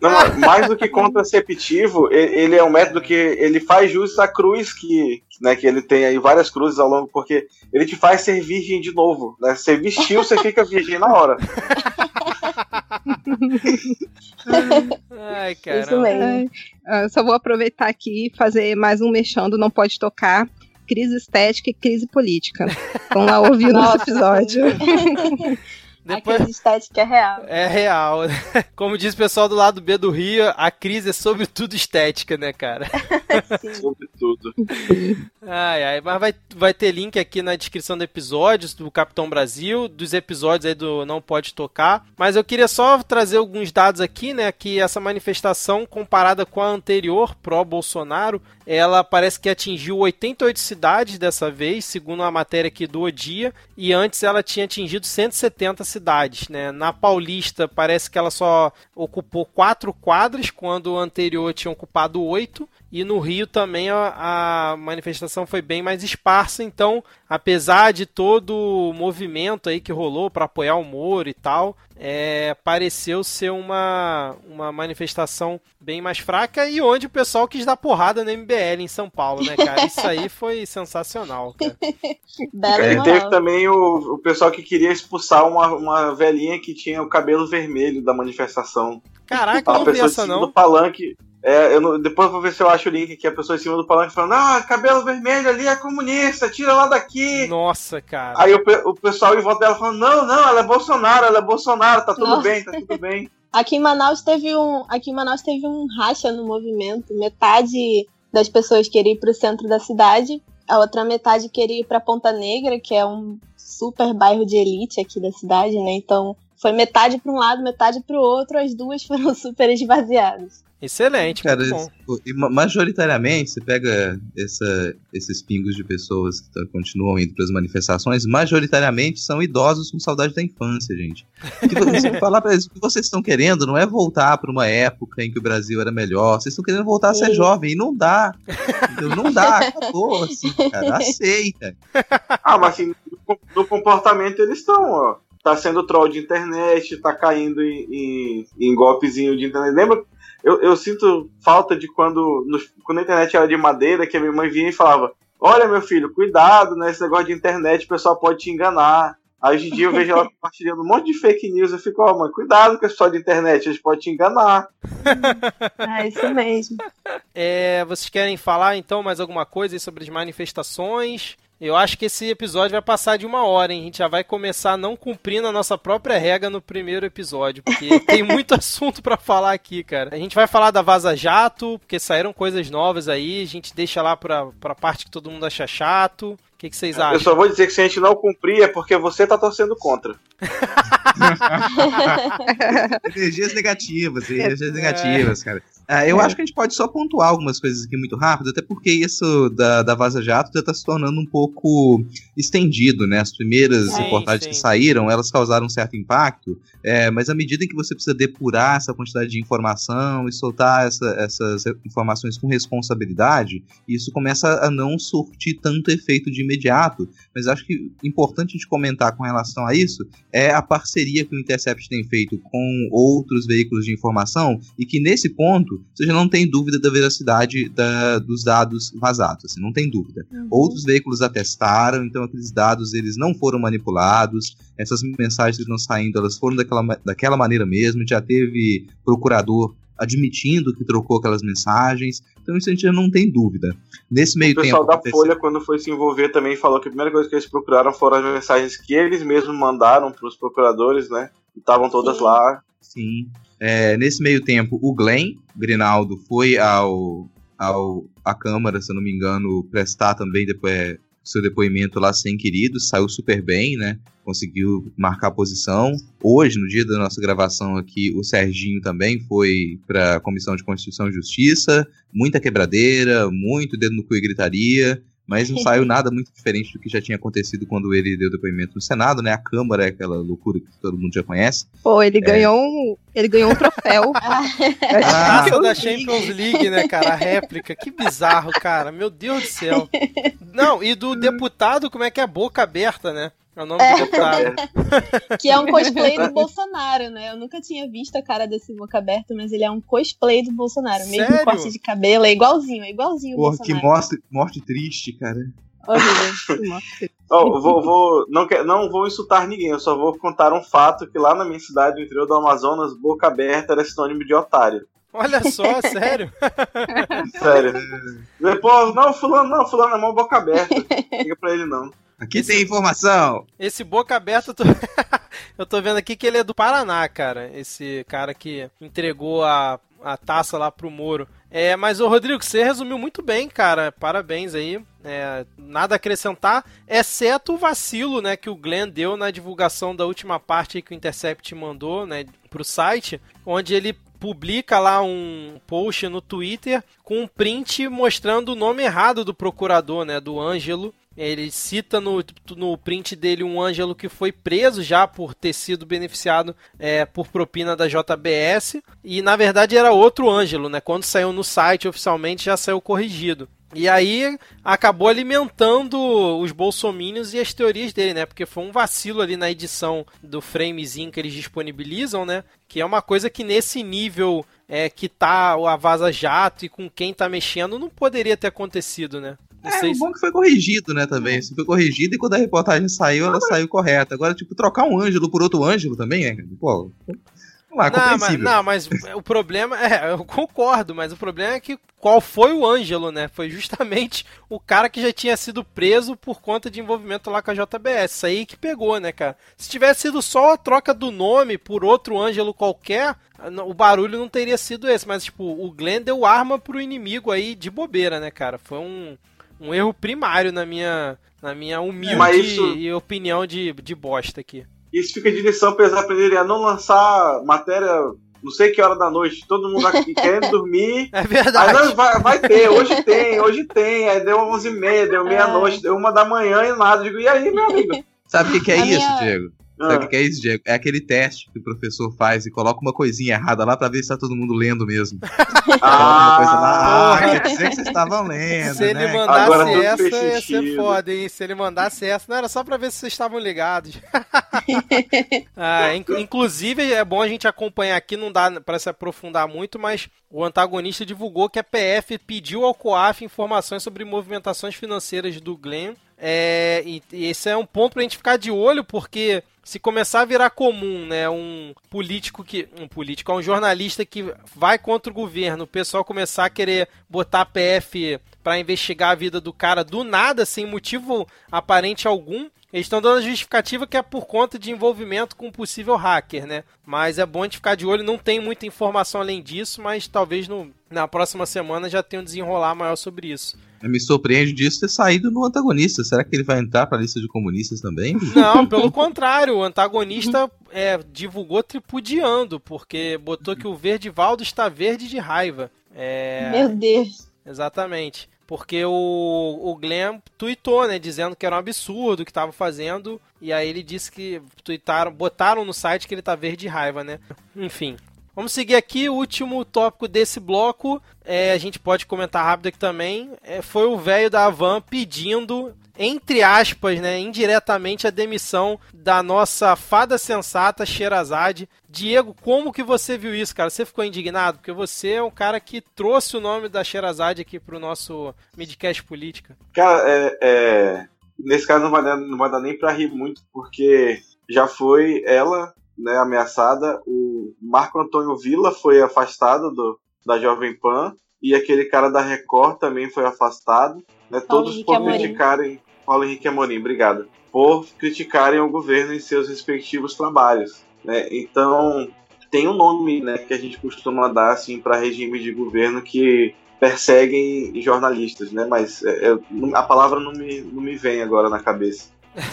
Não, mais do que contraceptivo, ele é um método que ele faz jus à cruz que, né, que ele tem aí várias cruzes ao longo, porque ele te faz ser virgem de novo, né? Você vestiu, você fica virgem na hora. Ai, Isso caramba. mesmo. Ah, eu só vou aproveitar aqui e fazer mais um mexendo, não pode tocar. Crise estética e crise política. Vão lá ouvir o nosso Nossa, episódio. A Depois... crise estética é real. É real. Como diz o pessoal do lado B do Rio, a crise é sobretudo estética, né, cara? Sobretudo. Ai, ai, mas vai, vai ter link aqui na descrição do episódio do Capitão Brasil, dos episódios aí do Não Pode Tocar. Mas eu queria só trazer alguns dados aqui, né? Que essa manifestação, comparada com a anterior, pró-Bolsonaro, ela parece que atingiu 88 cidades dessa vez, segundo a matéria aqui do O Dia, e antes ela tinha atingido 170 cidades, né? Na Paulista parece que ela só ocupou quatro quadras, quando o anterior tinha ocupado oito. E no Rio também a, a manifestação foi bem mais esparsa, então, apesar de todo o movimento aí que rolou para apoiar o Moro e tal, é, pareceu ser uma, uma manifestação bem mais fraca e onde o pessoal quis dar porrada no MBL em São Paulo, né, cara? Isso aí foi sensacional, cara. É, teve também o, o pessoal que queria expulsar uma, uma velhinha que tinha o cabelo vermelho da manifestação. Caraca, A não pessoa cima não. do palanque. É, eu não- depois eu vou ver se eu acho o link aqui. A pessoa em cima do palanque falando: Ah, cabelo vermelho ali é comunista, tira lá daqui. Nossa, cara. Aí o, o pessoal em volta dela falando: Não, não, ela é Bolsonaro, ela é Bolsonaro, tá tudo Nossa. bem, tá tudo bem. Aqui em Manaus teve um, aqui em Manaus teve um racha no movimento. Metade das pessoas queria ir para o centro da cidade, a outra metade queria ir para Ponta Negra, que é um super bairro de elite aqui da cidade, né? Então Foi metade para um lado, metade para o outro, as duas foram super esvaziadas. Excelente, Cara, muito bom. isso- e ma- majoritariamente, você pega essa- esses pingos de pessoas que tá- continuam indo para as manifestações, majoritariamente são idosos com saudade da infância, gente. Se você falar pra eles, o que vocês estão querendo não é voltar para uma época em que o Brasil era melhor, vocês estão querendo voltar a ser Sim. jovem, e não dá. Entendeu? Não dá, acabou, assim, cara, aceita. Ah, mas assim, no- no comportamento eles estão, ó. Tá sendo troll de internet, tá caindo em, em, em golpezinho de internet. Lembra? Eu, eu sinto falta de quando, nos- quando a internet era de madeira, que a minha mãe vinha e falava: Olha, meu filho, cuidado, né? Esse negócio de internet, o pessoal pode te enganar. Aí hoje em dia eu vejo ela compartilhando um monte de fake news. Eu fico, ó, mãe, cuidado com esse pessoal de internet, eles podem te enganar. É isso mesmo. É, vocês querem falar então mais alguma coisa aí sobre as manifestações? Eu acho que esse episódio vai passar de uma hora, hein? A gente já vai começar não cumprindo a nossa própria regra no primeiro episódio, porque tem muito assunto pra falar aqui, cara. A gente vai falar da Vaza Jato, porque saíram coisas novas aí, a gente deixa lá pra, pra parte que todo mundo acha chato. O que, que vocês Eu acham? só vou dizer que se a gente não cumprir é porque você tá torcendo contra. Energias negativas, energias negativas, cara. Ah, eu acho que a gente pode só pontuar algumas coisas aqui muito rápido, até porque isso da, da Vaza Jato já tá se tornando um pouco estendido, né? As primeiras Sim, reportagens sim. que saíram, elas causaram um certo impacto, é, mas à medida em que você precisa depurar essa quantidade de informação e soltar essa- essas informações com responsabilidade, isso começa a não surtir tanto efeito de imediato. Mas acho que importante a gente comentar com relação a isso é a parceria que o Intercept tem feito com outros veículos de informação e que nesse ponto você já não tem dúvida da veracidade da- dos dados vazados, assim, não tem dúvida. Outros veículos atestaram, então aqueles dados eles não foram manipulados, essas mensagens que estão saindo elas foram daquela, daquela maneira mesmo, já teve procurador admitindo que trocou aquelas mensagens, então isso a gente já não tem dúvida. Nesse meio O pessoal tempo... da Folha, quando foi se envolver, também falou que a primeira coisa que eles procuraram foram as mensagens que eles mesmos mandaram para os procuradores, né? E estavam todas Sim. lá. Sim. É, nesse meio tempo, o Glenn Grinaldo foi ao, ao à Câmara, se eu não me engano, prestar também depois seu depoimento lá sem queridos, saiu super bem, né? Conseguiu marcar posição. Hoje, no dia da nossa gravação aqui, o Serginho também foi para a Comissão de Constituição e Justiça. Muita quebradeira, muito dedo no cu e gritaria. Mas não saiu nada muito diferente do que já tinha acontecido quando ele deu depoimento no Senado, né? A Câmara é aquela loucura que todo mundo já conhece. Pô, ele ganhou um, ele ganhou um troféu. Ah, Taça da Champions League, né, cara? A réplica. Que bizarro, cara. Meu Deus do céu. Não, e do deputado, como é que é? Boca aberta, né? É o nome do deputado. Que é um cosplay do Bolsonaro, né? Eu nunca tinha visto a cara desse boca aberto, mas ele é um cosplay do Bolsonaro. Mesmo Sério? corte de cabelo, é igualzinho, é igualzinho o Porra, que Bolsonaro. morte, morte triste, cara. Horrível. Eu vou, vou- não, que- não vou insultar ninguém, eu só vou contar um fato que lá na minha cidade, no interior do Amazonas, boca aberta era sinônimo de otário. Olha só, sério. Sério. Depois, não, fulano, não, fulano é mão boca aberta. Liga pra ele não. Aqui tem informação. Esse boca aberta, eu tô... eu tô vendo aqui que ele é do Paraná, cara. Esse cara que entregou a, a taça lá pro Moro. É, mas o Rodrigo, você resumiu muito bem, cara. Parabéns aí. É, nada a acrescentar, exceto o vacilo, né, que o Glenn deu na divulgação da última parte que o Intercept mandou, né, pro site, onde ele publica lá um post no Twitter com um print mostrando o nome errado do procurador, né, do Ângelo. Ele cita no, no print dele um Ângelo que foi preso já por ter sido beneficiado é, por propina da JBS. E na verdade era outro Ângelo, né? Quando saiu no site oficialmente já saiu corrigido. E aí acabou alimentando os bolsomínios e as teorias dele, né? Porque foi um vacilo ali na edição do framezinho que eles disponibilizam, né? Que é uma coisa que nesse nível é, que tá a Vaza Jato e com quem tá mexendo não poderia ter acontecido, né? Não É, sei se... bom que foi corrigido, né, também. Isso foi corrigido e quando a reportagem saiu, ela saiu correta. Agora, tipo, trocar um Ângelo por outro Ângelo também, né? Pô, vamos lá, Não mas, não, mas o problema é, eu concordo, mas o problema é que qual foi o Ângelo, né? Foi justamente o cara que já tinha sido preso por conta de envolvimento lá com a JBS. Isso aí que pegou, né, cara? Se tivesse sido só a troca do nome por outro Ângelo qualquer, o barulho não teria sido esse. Mas, tipo, o Glenn deu arma pro inimigo aí de bobeira, né, cara? Foi um, um erro primário na minha, na minha humilde isso- e opinião de, de bosta aqui. Isso fica de lição para eles aprenderem a não lançar matéria não sei que hora da noite, todo mundo aqui querendo dormir. É verdade. Aí não, vai, vai, ter, hoje tem, hoje tem. Aí deu 11 e meia, deu meia-noite, deu uma da manhã e nada. Eu digo, e aí, meu amigo? Sabe o que, que é A isso, minha- Diego? Sabe o que, que é isso, Diego? É aquele teste que o professor faz e coloca uma coisinha errada lá pra ver se tá todo mundo lendo mesmo. Coloca uma coisa lá, ah, porra. quer dizer que vocês estavam lendo, Se ele né? mandasse Agora essa, ia ser foda, hein? Se ele mandasse essa, não era só pra ver se vocês estavam ligados. Ah, inc- inclusive, é bom a gente acompanhar aqui, não dá pra se aprofundar muito, mas o antagonista divulgou que a PF pediu ao COAF informações sobre movimentações financeiras do Glenn. É, e, e esse é um ponto pra gente ficar de olho, porque se começar a virar comum, né, um político que. Um político, um jornalista que vai contra o governo, o pessoal começar a querer botar a PF pra investigar a vida do cara do nada, sem motivo aparente algum. Eles estão dando a justificativa que é por conta de envolvimento com um possível hacker, né? Mas é bom a gente ficar de olho, não tem muita informação além disso, mas talvez no, na próxima semana já tenha um desenrolar maior sobre isso. Me surpreende disso ter saído no antagonista. Será que ele vai entrar pra lista de comunistas também? Não, pelo contrário, o antagonista é, divulgou tripudiando, porque botou que o Verdivaldo está verde de raiva. É, Meu Deus. Exatamente. Porque o, o Glenn tweetou, né? Dizendo que era um absurdo o que estava fazendo. E aí ele disse que tweetaram, botaram no site que ele tá verde de raiva, né? Enfim. Vamos seguir aqui. O último tópico desse bloco. É, a gente pode comentar rápido aqui também. é, foi o velho da Havan pedindo, entre aspas, né? Indiretamente a demissão da nossa fada sensata Sherazade. Diego, como que você viu isso, cara? Você ficou indignado? Porque você é um cara que trouxe o nome da Sherazade aqui pro nosso Midcast Política. Cara, é, é, nesse caso não vai, dar, não vai dar nem pra rir muito, porque já foi ela né, ameaçada, o Marco Antônio Villa foi afastado do, da Jovem Pan, e aquele cara da Record também foi afastado, né, Paulo todos Henrique por Amorim. criticarem, Paulo Henrique Amorim, obrigado, por criticarem o governo em seus respectivos trabalhos. Né? Então, tem um nome né, que a gente costuma dar assim, para regime de governo que perseguem jornalistas, né? Mas é, é, a palavra não me, não me vem agora na cabeça.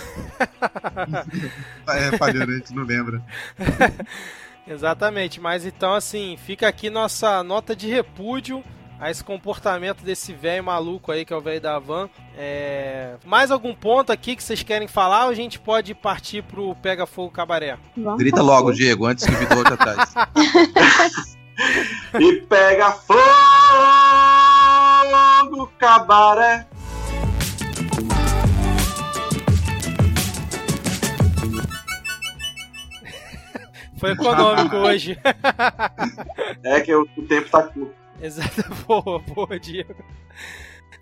É, a gente não lembra. Exatamente, mas então assim, fica aqui nossa nota de repúdio a esse comportamento desse velho maluco aí que é o velho da van. É... Mais algum ponto aqui que vocês querem falar ou a gente pode partir pro Pega Fogo Cabaré? Vamos Grita logo. Diego, antes que o Vitor volte atrás. E pega fogo, cabaré. Foi econômico hoje. É que o, o tempo tá curto. Exato, boa, boa, Diego.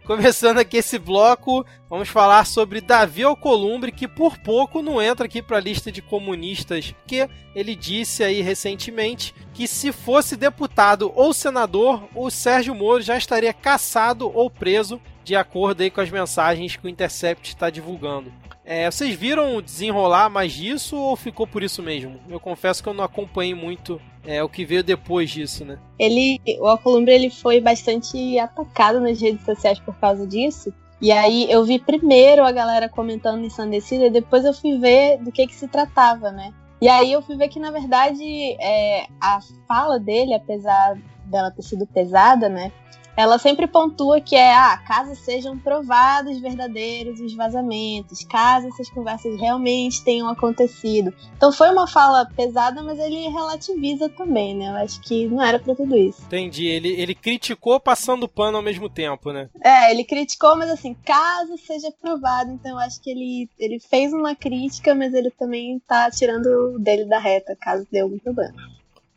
Começando aqui esse bloco, vamos falar sobre Davi Alcolumbre, que por pouco não entra aqui para a lista de comunistas, porque ele disse aí recentemente que se fosse deputado ou senador, o Sérgio Moro já estaria caçado ou preso, de acordo aí com as mensagens que o Intercept está divulgando. É, vocês viram desenrolar mais disso ou ficou por isso mesmo? Eu confesso que eu não acompanhei muito é, o que veio depois disso, né? Ele, o Alcolumbre ele foi bastante atacado nas redes sociais por causa disso. E aí eu vi primeiro a galera comentando ensandecida e depois eu fui ver do que que se tratava, né? E aí eu fui ver que na verdade é, a fala dele, apesar dela ter sido pesada, né? Ela sempre pontua que é, ah, caso sejam provados verdadeiros os vazamentos, caso essas conversas realmente tenham acontecido. Então foi uma fala pesada, mas ele relativiza também, né? Eu acho que não era pra tudo isso. Entendi. Ele, ele criticou passando pano ao mesmo tempo, né? É, ele criticou, mas assim, caso seja provado, então eu acho que ele, ele fez uma crítica, mas ele também tá tirando o dele da reta, caso dê algum problema.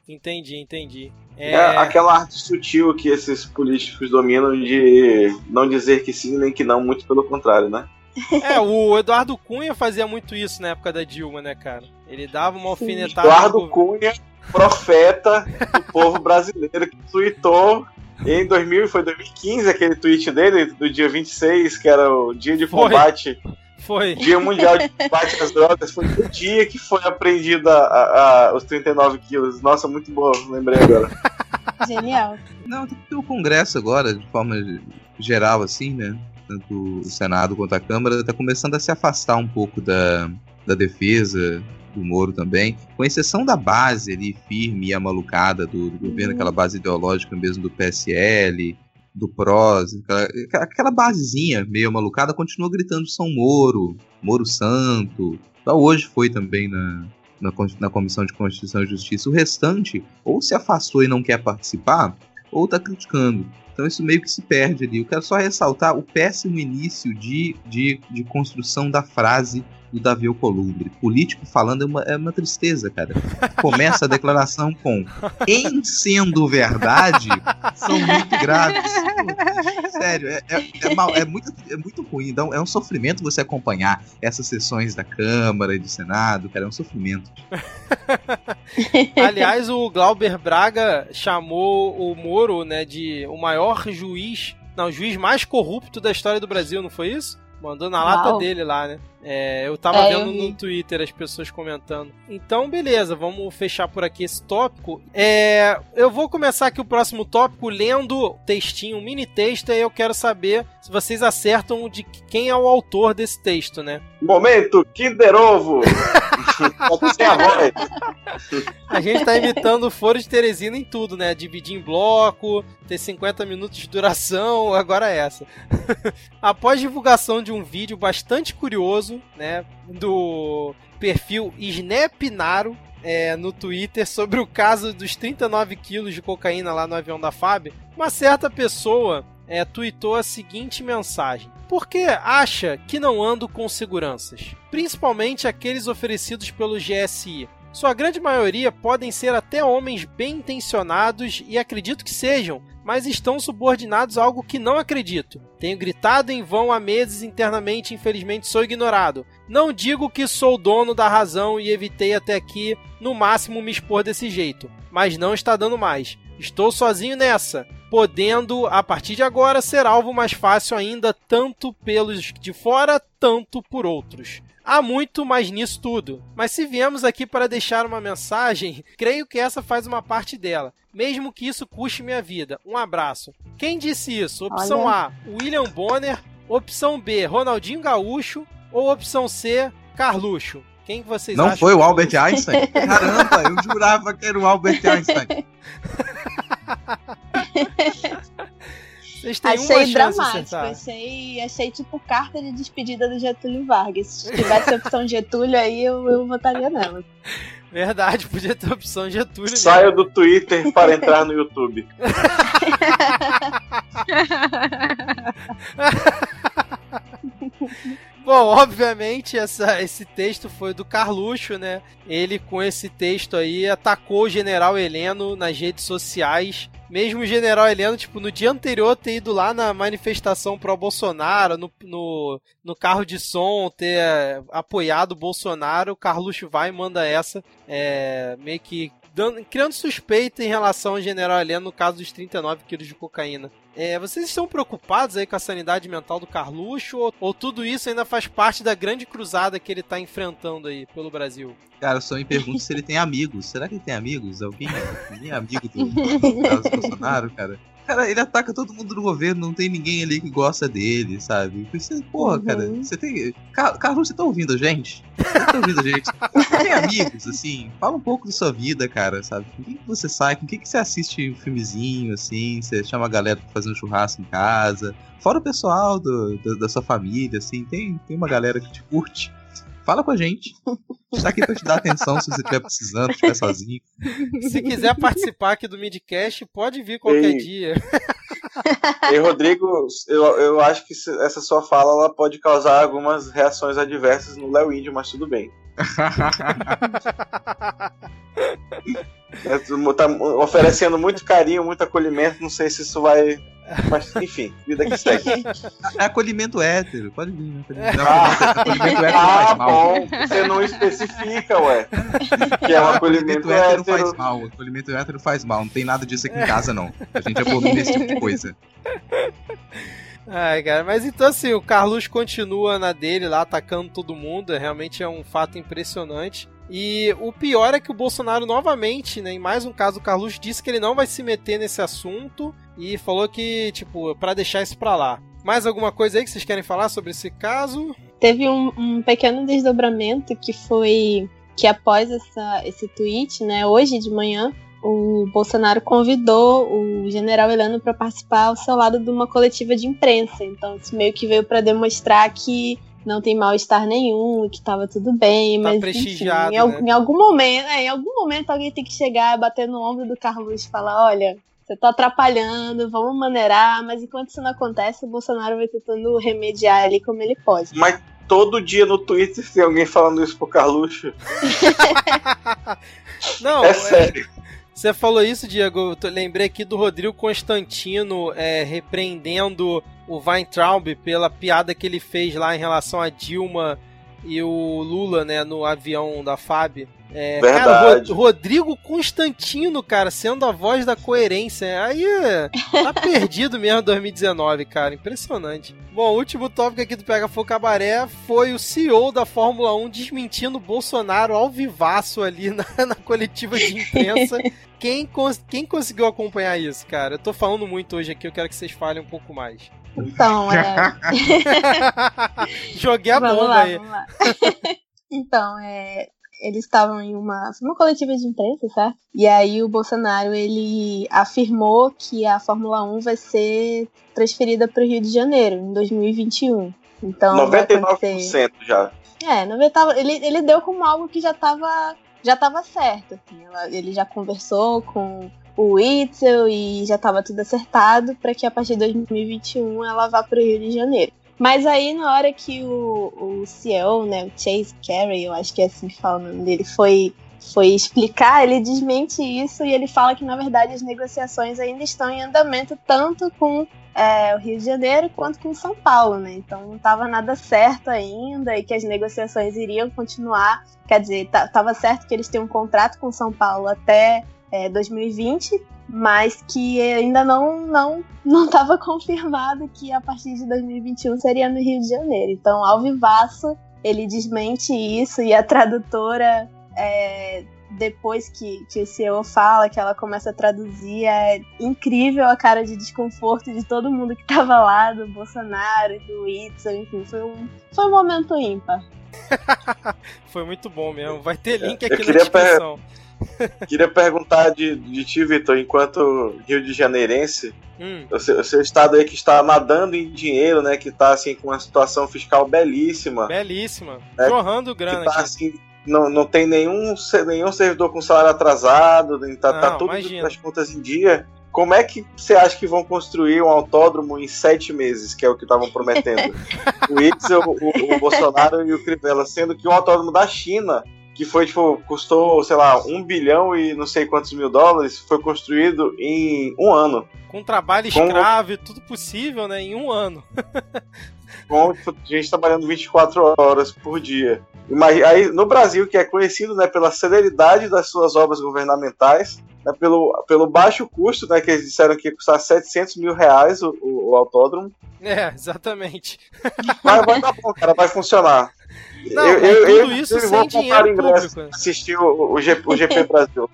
Entendi, entendi. É... É, aquela arte sutil que esses políticos dominam de não dizer que sim nem que não, muito pelo contrário, né? é, o Eduardo Cunha fazia muito isso na época da Dilma, né, cara? Ele dava uma alfinetada. Eduardo Cunha, profeta do povo brasileiro, que tweetou em 2000, foi 2015 aquele tweet dele, do dia 26, que era o dia de Foi. Foi. dia mundial de combate às drogas, foi o dia que foi apreendida a- a- os 39 quilos. Nossa, muito bom, lembrei agora. Genial. Não, tem que ter o Congresso agora, de forma geral, assim, né? Tanto o Senado quanto a Câmara, tá começando a se afastar um pouco da, da defesa do Moro também, com exceção da base ali firme e amalucada do, do governo, aquela base ideológica mesmo do PSL, do PROS, aquela, aquela basezinha meio malucada, continua gritando São Moro, Moro Santo. Hoje foi também na, na, na Comissão de Constituição e Justiça. O restante, ou se afastou e não quer participar, ou está criticando. Então isso meio que se perde ali. Eu quero só ressaltar o péssimo início de, de, de construção da frase do Davi Alcolumbre. Político falando é uma, é uma tristeza, cara. Começa a declaração com em sendo verdade, são muito graves. Sério, é, é, é, mal, é, muito, é muito ruim. Então, é um sofrimento você acompanhar essas sessões da Câmara e do Senado, cara, é um sofrimento. Aliás, o Glauber Braga chamou o Moro, né, de o maior juiz, não, o juiz mais corrupto da história do Brasil, não foi isso? Mandou na Uau. lata dele lá, né? É, eu tava é, vendo eu no Twitter as pessoas comentando. Então, beleza, vamos fechar por aqui esse tópico. É, eu vou começar aqui o próximo tópico lendo textinho, um mini texto, e eu quero saber se vocês acertam de quem é o autor desse texto, né? Momento, Kinder Ovo! a gente tá imitando o Foro de Teresina em tudo, né? Dividir em bloco, ter 50 minutos de duração, agora é essa. Após divulgação de um vídeo bastante curioso, né? Do perfil Snapnaro, é, no Twitter sobre o caso dos 39 quilos de cocaína lá no avião da FAB, uma certa pessoa é, tweetou a seguinte mensagem: Por que acha que não ando com seguranças? Principalmente aqueles oferecidos pelo GSI. Sua grande maioria podem ser até homens bem intencionados e acredito que sejam, mas estão subordinados a algo que não acredito. Tenho gritado em vão há meses internamente, infelizmente sou ignorado. Não digo que sou dono da razão e evitei até aqui, no máximo, me expor desse jeito, mas não está dando mais. Estou sozinho nessa, podendo, a partir de agora, ser alvo mais fácil ainda, tanto pelos de fora, tanto por outros. Há muito mais nisso tudo. Mas se viemos aqui para deixar uma mensagem, creio que essa faz uma parte dela. Mesmo que isso custe minha vida. Um abraço. Quem disse isso? Opção Olha. A, William Bonner. Opção B, Ronaldinho Gaúcho. Ou opção C, Carluxo. Quem vocês Não acham? Não foi o Albert Einstein? Caramba, eu jurava que era o Albert Einstein. Vocês têm achei dramático, achei, achei tipo carta de despedida do Getúlio Vargas. Se tivesse a opção Getúlio aí, eu, eu votaria nela. Verdade, podia ter a opção Getúlio. Saia do Twitter para entrar no YouTube. Bom, obviamente essa, esse texto foi do Carluxo, né? Ele com esse texto aí atacou o general Heleno nas redes sociais mesmo o general Heleno, tipo, no dia anterior ter ido lá na manifestação pro Bolsonaro, no, no, no carro de som, ter é, apoiado o Bolsonaro, o Carluxo vai e manda essa, é, meio que dando, criando suspeita em relação ao general Heleno no caso dos 39 quilos de cocaína. É, vocês estão preocupados aí com a sanidade mental do Carluxo ou, ou, tudo isso ainda faz parte da grande cruzada que ele está enfrentando aí pelo Brasil? Cara, só me pergunto se ele tem amigos. Será que ele tem amigos? Alguém, alguém é amigo do Carlos Bolsonaro, cara? Cara, ele ataca todo mundo do governo, não tem ninguém ali que gosta dele, sabe? Você, porra, uhum. cara, você tem. Carlos, você tá ouvindo a gente? Você tá ouvindo a gente? Você tem amigos, assim? Fala um pouco da sua vida, cara, sabe? Com quem que você sai? Com quem que você assiste um filmezinho, assim? Você chama a galera pra fazer um churrasco em casa? Fora o pessoal do, do da sua família, assim, tem, tem uma galera que te curte fala com a gente. A gente tá aqui pra te dar atenção se você estiver precisando, estiver sozinho. Se quiser participar aqui do Midcast, pode vir qualquer Ei. dia. E Rodrigo, eu, eu acho que essa sua fala ela pode causar algumas reações adversas no Léo Índio, mas tudo bem. Tá oferecendo muito carinho, muito acolhimento, não sei se isso vai mas, enfim, vida que segue. É acolhimento hétero, pode vir. Né? Ah, acolhimento hétero ah. Bom, você não especifica, ué. Que é um acolhimento, acolhimento hétero, hétero. faz mal. Acolhimento hétero faz mal. Não tem nada disso aqui em casa, não. A gente abomina esse tipo de coisa. Ai, cara, mas então assim, o Carlos continua na dele lá, atacando todo mundo. Realmente é um fato impressionante. E o pior é que o Bolsonaro novamente, né, em mais um caso, o Carlos disse que ele não vai se meter nesse assunto e falou que, tipo, para deixar isso pra lá. Mais alguma coisa aí que vocês querem falar sobre esse caso? Teve um, um pequeno desdobramento que foi que após essa, esse tweet, né, hoje de manhã, o Bolsonaro convidou o general Heleno para participar ao seu lado de uma coletiva de imprensa. Então, isso meio que veio para demonstrar que não tem mal-estar nenhum, que estava tudo bem, Tá mas prestigiado, enfim, em, né? em algum momento, é, em algum momento alguém tem que chegar, bater no ombro do Carlos e falar, olha, você tá atrapalhando, vamos maneirar, mas enquanto isso não acontece, o Bolsonaro vai tentando remediar ali como ele pode. Mas todo dia no Twitter tem alguém falando isso pro Carluxo. Não, É é- sério. Você falou isso, Diego. Eu lembrei aqui do Rodrigo Constantino é, repreendendo o Weintraub pela piada que ele fez lá em relação a Dilma e o Lula, né, no avião da FAB. É, cara, Verdade. Ro- Rodrigo Constantino, cara, sendo a voz da coerência. Aí é, tá perdido mesmo 2019, cara. Impressionante. Bom, o último tópico aqui do Pega Fogo Cabaré foi o CEO da Fórmula 1 desmentindo o Bolsonaro ao vivaço ali na, na coletiva de imprensa. Quem, cons- quem conseguiu acompanhar isso, cara? Eu tô falando muito hoje aqui, eu quero que vocês falem um pouco mais. Então, é, Joguei a vamos bomba lá, aí. vamos lá. então, é, eles estavam em uma, uma coletiva de imprensa, certo? E aí o Bolsonaro, ele afirmou que a Fórmula 1 vai ser transferida para o Rio de Janeiro em 2021. Então, vai acontecer... 99% já. É, 90, ele, ele deu como algo que já estava já tava certo. assim. Ela- Ele já conversou com o Itzel e já estava tudo acertado para que a partir de 2021 ela vá para o Rio de Janeiro. Mas aí, na hora que o, o CEO, né, o Chase Carey, eu acho que é assim que fala o nome dele, foi, foi explicar, ele desmente isso e ele fala que, na verdade, as negociações ainda estão em andamento tanto com é, o Rio de Janeiro quanto com São Paulo, né? Então não estava nada certo ainda e que as negociações iriam continuar. Quer dizer, estava certo que eles têm um contrato com São Paulo até é, 2020, mas que ainda não não não estava confirmado que a partir de 2021 seria no Rio de Janeiro. Então, ao vivaço, ele desmente isso e a tradutora é, depois que, que o CEO fala, que ela começa a traduzir, é incrível a cara de desconforto de todo mundo que tava lá, do Bolsonaro, do Itzel, enfim, foi um, foi um momento ímpar. Foi muito bom mesmo. Vai ter link Eu aqui na queria per- descrição. Queria perguntar de, de ti, Vitor, enquanto Rio de Janeirense, Hum, o seu, o seu estado aí que está nadando em dinheiro, né? Que está assim, com uma situação fiscal belíssima. belíssima. É, Jorrando que grana tá aqui. assim, não, não tem nenhum, nenhum servidor com salário atrasado, tá, tá Não, tudo imagina. as contas em dia. Como é que você acha que vão construir um autódromo em sete meses, que é o que estavam prometendo? o Itzel, o, o Bolsonaro e o Crivella, sendo que um autódromo da China, que foi, tipo, custou, sei lá, um bilhão e não sei quantos mil dólares, foi construído em um ano. Com trabalho escravo e tudo possível, né? Em um ano. com tipo, gente trabalhando 24 horas por dia. Mas aí no Brasil, que é conhecido né, pela celeridade das suas obras governamentais, né, pelo, pelo baixo custo, né, que eles disseram que ia custar 700 mil reais o, o- o autódromo, É, exatamente. mas vai dar bom, cara, vai funcionar. Não, mas tudo isso inclusive, sem vou comprar dinheiro ingresso público. pra assistir o, o, G- o GP Brasil.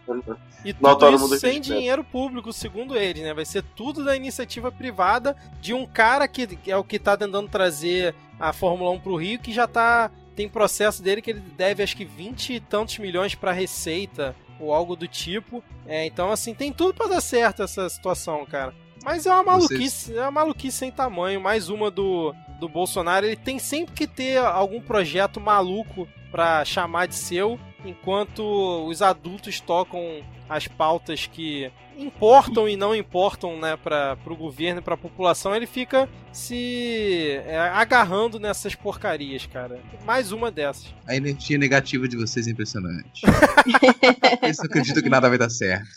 E No tudo Autódromo isso sem dinheiro público, segundo eles, né? Vai ser tudo da iniciativa privada de um cara que, é o que tá tentando trazer a Fórmula 1 pro Rio, que já tá. Tem processo dele que ele deve acho que 20 e tantos milhões pra Receita ou algo do tipo. É, então, assim, tem tudo pra dar certo essa situação, cara. Mas é uma maluquice, é uma maluquice sem tamanho. Mais uma do, do Bolsonaro. Ele tem sempre que ter algum projeto maluco pra chamar de seu, enquanto os adultos tocam as pautas que importam e não importam, né, para o governo e para a população, ele fica se é, agarrando nessas porcarias, cara. Mais uma dessas. A energia negativa de vocês é impressionante. Eles não acreditam que nada vai dar certo.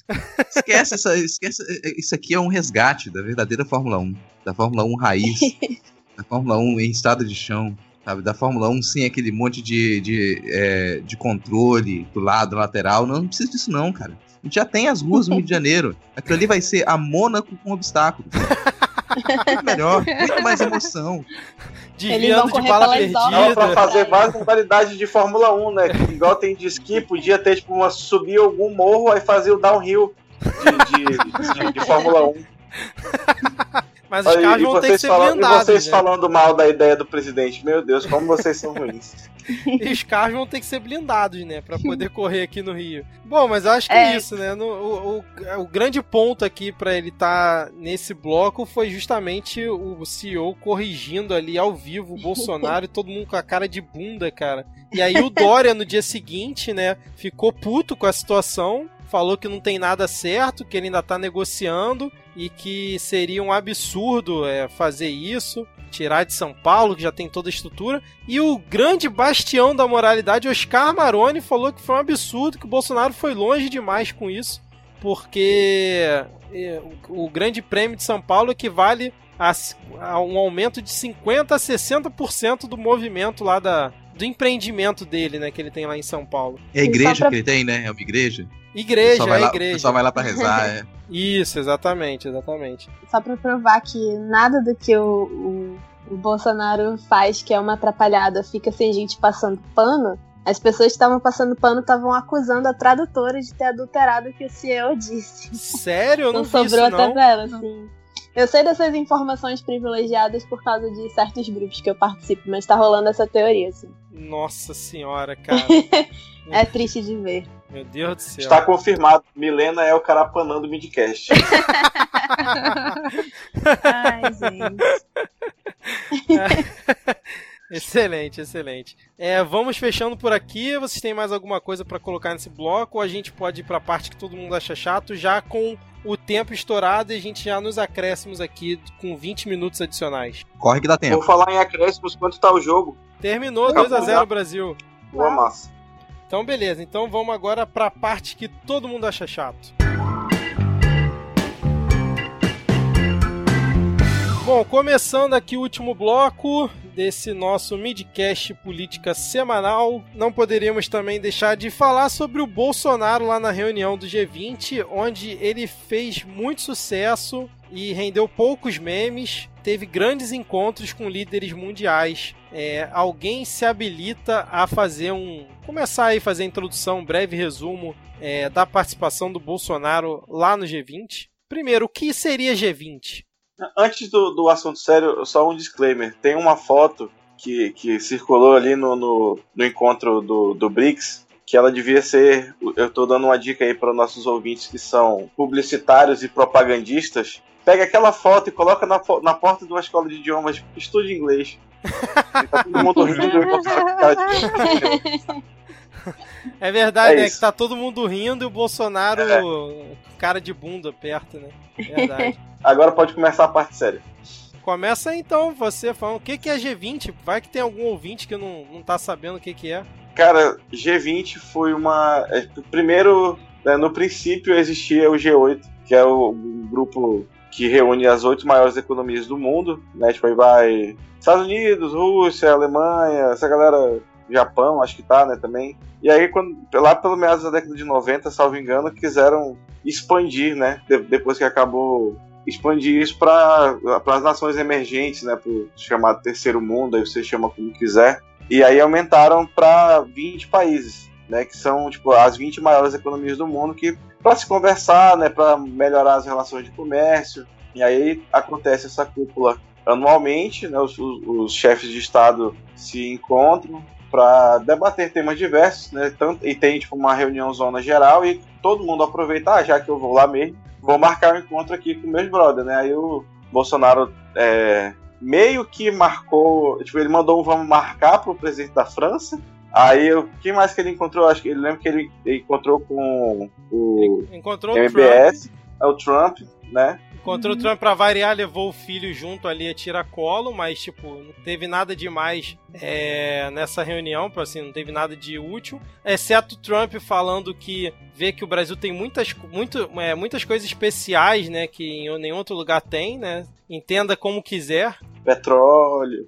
Esquece, essa, esquece. Isso aqui é um resgate da verdadeira Fórmula 1. Da Fórmula 1 raiz. da Fórmula 1 em estado de chão. Sabe? Da Fórmula 1 sem aquele monte de, de, é, de controle do lado, lateral. Não, não precisa disso, não, cara. Já tem as ruas no Rio de Janeiro. Aquilo ali vai ser a Mônaco com obstáculos. Muito melhor, muito mais emoção. Desviando de bala obras. pra perdida. fazer várias modalidades de Fórmula 1, né? Igual tem de esqui, podia ter, tipo, uma, subir algum morro, aí fazer o downhill de, de, de- de Fórmula 1. Mas os carros vão ter que vocês, ser falando, e blindados. vocês né? falando mal da ideia do presidente. Meu Deus, como vocês são ruins. E os carros vão ter que ser blindados, né? Pra poder correr aqui no Rio. Bom, mas eu acho que É. é isso, né? No- o, o, o grande ponto aqui pra ele estar nesse bloco foi justamente o CEO corrigindo ali ao vivo o Bolsonaro e todo mundo com a cara de bunda, cara. E aí o Dória no dia seguinte, né, ficou puto com a situação, falou que não tem nada certo, que ele ainda tá negociando e que seria um absurdo é, fazer isso, tirar de São Paulo, que já tem toda a estrutura. E o grande bastião da moralidade, Oscar Maroni, falou que foi um absurdo, que o Bolsonaro foi longe demais com isso, porque é, o, Grande Prêmio de São Paulo equivale a, s- a um aumento de 50% a 60% do movimento lá da, do empreendimento dele, né, que ele tem lá em São Paulo. É a só igreja pra- que ele tem, né? É uma igreja. Igreja, é lá- O igreja. pessoal vai lá pra rezar, é. Isso, exatamente, exatamente. Só pra provar que nada do que o, o, o Bolsonaro faz, que é uma atrapalhada, fica sem gente passando pano. As pessoas que estavam passando pano estavam acusando a tradutora de ter adulterado o que o CEO disse. Sério? Eu não, Não, sobrou isso, até não. ela, sim. Eu sei dessas informações privilegiadas por causa de certos grupos que eu participo, mas tá rolando essa teoria, assim. Nossa senhora, cara. É triste de ver. Meu Deus do céu. Está confirmado. Milena é o carapanã do Midcast. Ai, gente. excelente, excelente. É, vamos fechando por aqui. Vocês têm mais alguma coisa pra colocar nesse bloco? Ou a gente pode ir pra parte que todo mundo acha chato, já com o tempo estourado e a gente já nos acréscimos aqui com 20 minutos adicionais. Corre que dá tempo. Vou falar em acréscimos quanto tá o jogo. Terminou Acabou. 2x0 Brasil. Boa massa. Então, beleza. Então vamos agora pra parte que todo mundo acha chato. Bom, começando aqui o último bloco desse nosso midcast política semanal, não poderíamos também deixar de falar sobre o Bolsonaro lá na reunião do G20, onde ele fez muito sucesso e rendeu poucos memes, teve grandes encontros com líderes mundiais. É, alguém se habilita a fazer um. começar aí a fazer a introdução, um breve resumo é, da participação do Bolsonaro lá no G20? Primeiro, o que seria G20? Antes do, do assunto sério, só um disclaimer. Tem uma foto que, que circulou ali no, no, no encontro do, do BRICS, que ela devia ser. Eu tô dando uma dica aí para os nossos ouvintes que são publicitários e propagandistas. Pega aquela foto e coloca na, na porta de uma escola de idiomas, estude inglês. Tá todo mundo rindo e de- É verdade, É né? isso. Que tá todo mundo rindo e o Bolsonaro, É. cara de bunda perto, né? Verdade. Agora pode começar a parte séria. Começa então, você falando o que, que é G20. Vai que tem algum ouvinte que não, não tá sabendo o que, que é. Cara, G20 foi uma. é, Primeiro, né, no princípio existia o G8, que é o grupo que reúne as oito maiores economias do mundo, né? Tipo, aí vai Estados Unidos, Rússia, Alemanha, essa galera, Japão, acho que tá, né, também. E aí, quando, lá pelo meados da década de 90, salvo engano, quiseram expandir, né? de- depois que acabou expandir isso para as nações emergentes, né? Pro chamado terceiro mundo, aí você chama como quiser. E aí aumentaram para 20 países, né, que são tipo as 20 maiores economias do mundo que para se conversar, né, para melhorar as relações de comércio. E aí acontece essa cúpula anualmente, né, os, os- chefes de estado se encontram para debater temas diversos, né, tanto, e tem tipo uma reunião zona geral e todo mundo aproveita, ah, já que eu vou lá mesmo, vou marcar um encontro aqui com meus brothers, né? Aí o Bolsonaro é, meio que marcou, tipo, ele mandou um vamos marcar pro presidente da França. Aí, eu, quem mais que ele encontrou? Acho que ele lembra que ele, ele encontrou com o Encontrou o Trump. MBS, é o Trump, né? Encontrou o Trump pra variar, levou o filho junto ali a tiracolo, mas, tipo, não teve nada demais é, nessa reunião, assim, não teve nada de útil. Exceto o Trump falando que vê que o Brasil tem muitas, muito, é, muitas coisas especiais, né, que em nenhum outro lugar tem, né? Entenda como quiser. Petróleo.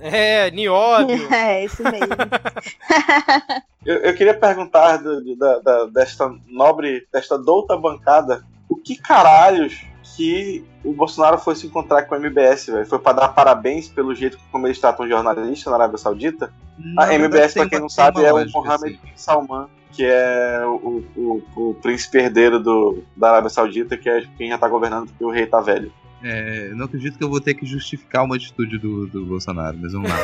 É, nióbio. É, isso mesmo. Eu, eu queria perguntar do- do- da- da- desta nobre, desta douta bancada, o que caralhos que o Bolsonaro foi se encontrar com o MBS, velho? Foi pra dar parabéns pelo jeito como eles tratam jornalista na Arábia Saudita? Na A MBS, pra quem não sabe, é o Mohammed assim. bin Salman, que é o, o, o príncipe herdeiro do, da Arábia Saudita, que é quem já tá governando porque o rei tá velho. É, não acredito que eu vou ter que justificar uma atitude do, do Bolsonaro, mas vamos lá.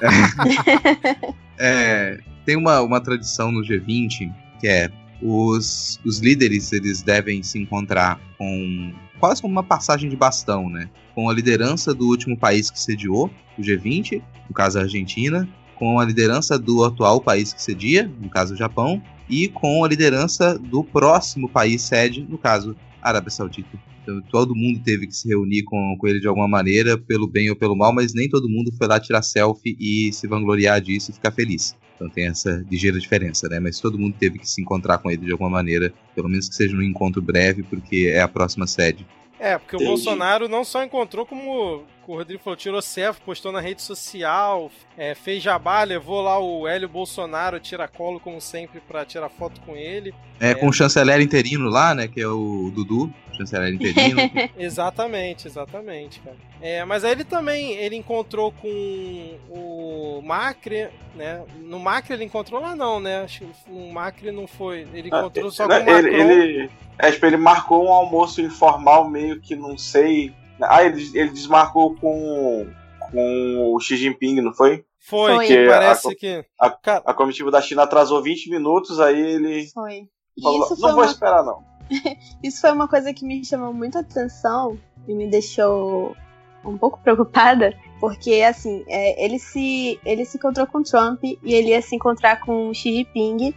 é, tem uma, uma tradição no G20 que é os, os líderes eles devem se encontrar com quase como uma passagem de bastão, né? Com a liderança do último país que sediou o G20, no caso a Argentina, com a liderança do atual país que cedia, no caso o Japão, e com a liderança do próximo país sede, no caso Arábia Saudita. Então, todo mundo teve que se reunir com, com ele de alguma maneira, pelo bem ou pelo mal, mas nem todo mundo foi lá tirar selfie e se vangloriar disso e ficar feliz. Então tem essa ligeira diferença, né? Mas todo mundo teve que se encontrar com ele de alguma maneira, pelo menos que seja num encontro breve, porque é a próxima sede. É, porque Entendi. o Bolsonaro não só encontrou, como o Rodrigo falou, tirou selfie, postou na rede social, é, fez jabá, levou lá o Hélio Bolsonaro, tiracolo, como sempre, para tirar foto com ele. É, é, com o chanceler interino lá, né, que é o Dudu, chanceler interino. exatamente, exatamente, cara. É, mas aí ele também, ele encontrou com o Macri, né, no Macri ele encontrou lá não, né, o Macri não foi, ele ah, encontrou ah, só com o Macron. Ele, ele, é, tipo, ele marcou um almoço informal meio que, não sei ah, ele, ele desmarcou com, com o Xi Jinping, não foi? Foi, foi. que parece a, que. A, a, comitiva da China atrasou 20 minutos, aí ele. Foi. Falou, não vou uma... esperar, não. Isso foi uma coisa que me chamou muita atenção e me deixou um pouco preocupada, porque assim, é, ele, se, ele se encontrou com Trump e ele ia se encontrar com Xi Jinping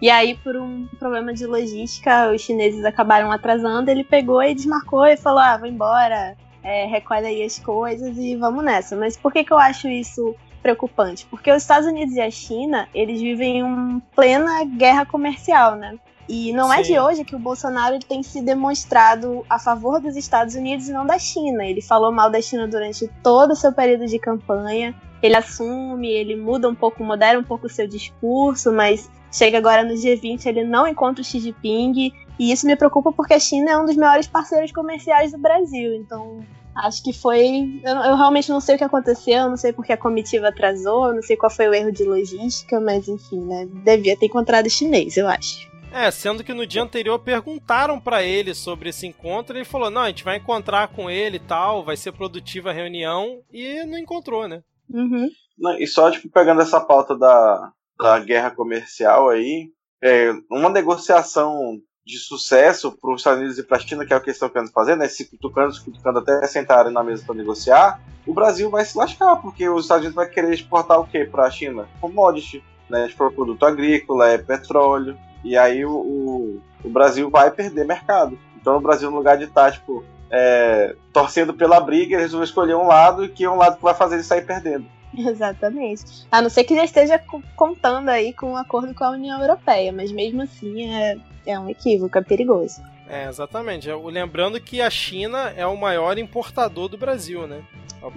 e aí, por um problema de logística, os chineses acabaram atrasando. Ele pegou e desmarcou e falou: ah, vou embora, é, recolhe aí as coisas e vamos nessa. Mas por que, que eu acho isso preocupante? Porque os Estados Unidos e a China, eles vivem em plena guerra comercial, né? E não Sim. é de hoje que o Bolsonaro tem se demonstrado a favor dos Estados Unidos e não da China. Ele falou mal da China durante todo o seu período de campanha. Ele assume, ele muda um pouco, modera um pouco o seu discurso, mas chega agora no G20, ele não encontra o Xi Jinping, e isso me preocupa porque a China é um dos maiores parceiros comerciais do Brasil. Então, acho que foi. Eu, eu realmente não sei o que aconteceu, não sei porque a comitiva atrasou, não sei qual foi o erro de logística, mas enfim, né? Devia ter encontrado o chinês, eu acho. É, sendo que no dia anterior perguntaram para ele sobre esse encontro e ele falou: não, a gente vai encontrar com ele e tal, vai ser produtiva a reunião, e não encontrou, né? Uhum. Não, e só, tipo, pegando essa pauta da, da guerra comercial aí, é, uma negociação de sucesso para os Estados Unidos e para a China, que é o que eles estão querendo fazer, né, se cutucando, se cutucando até sentarem na mesa para negociar, o Brasil vai se lascar, porque os Estados Unidos vai querer exportar o quê para a China? Commodity, né, expor produto agrícola, é petróleo, e aí o, o, o, Brasil vai perder mercado. Então o Brasil, no lugar de estar, tá, tipo, é, torcendo pela briga, eles vão escolher um lado e que é um lado que vai fazer ele sair perdendo. Exatamente. A não ser que já esteja contando aí com um acordo com a União Europeia, mas mesmo assim é, é um equívoco, é perigoso. É, exatamente. Lembrando que a China é o maior importador do Brasil, né?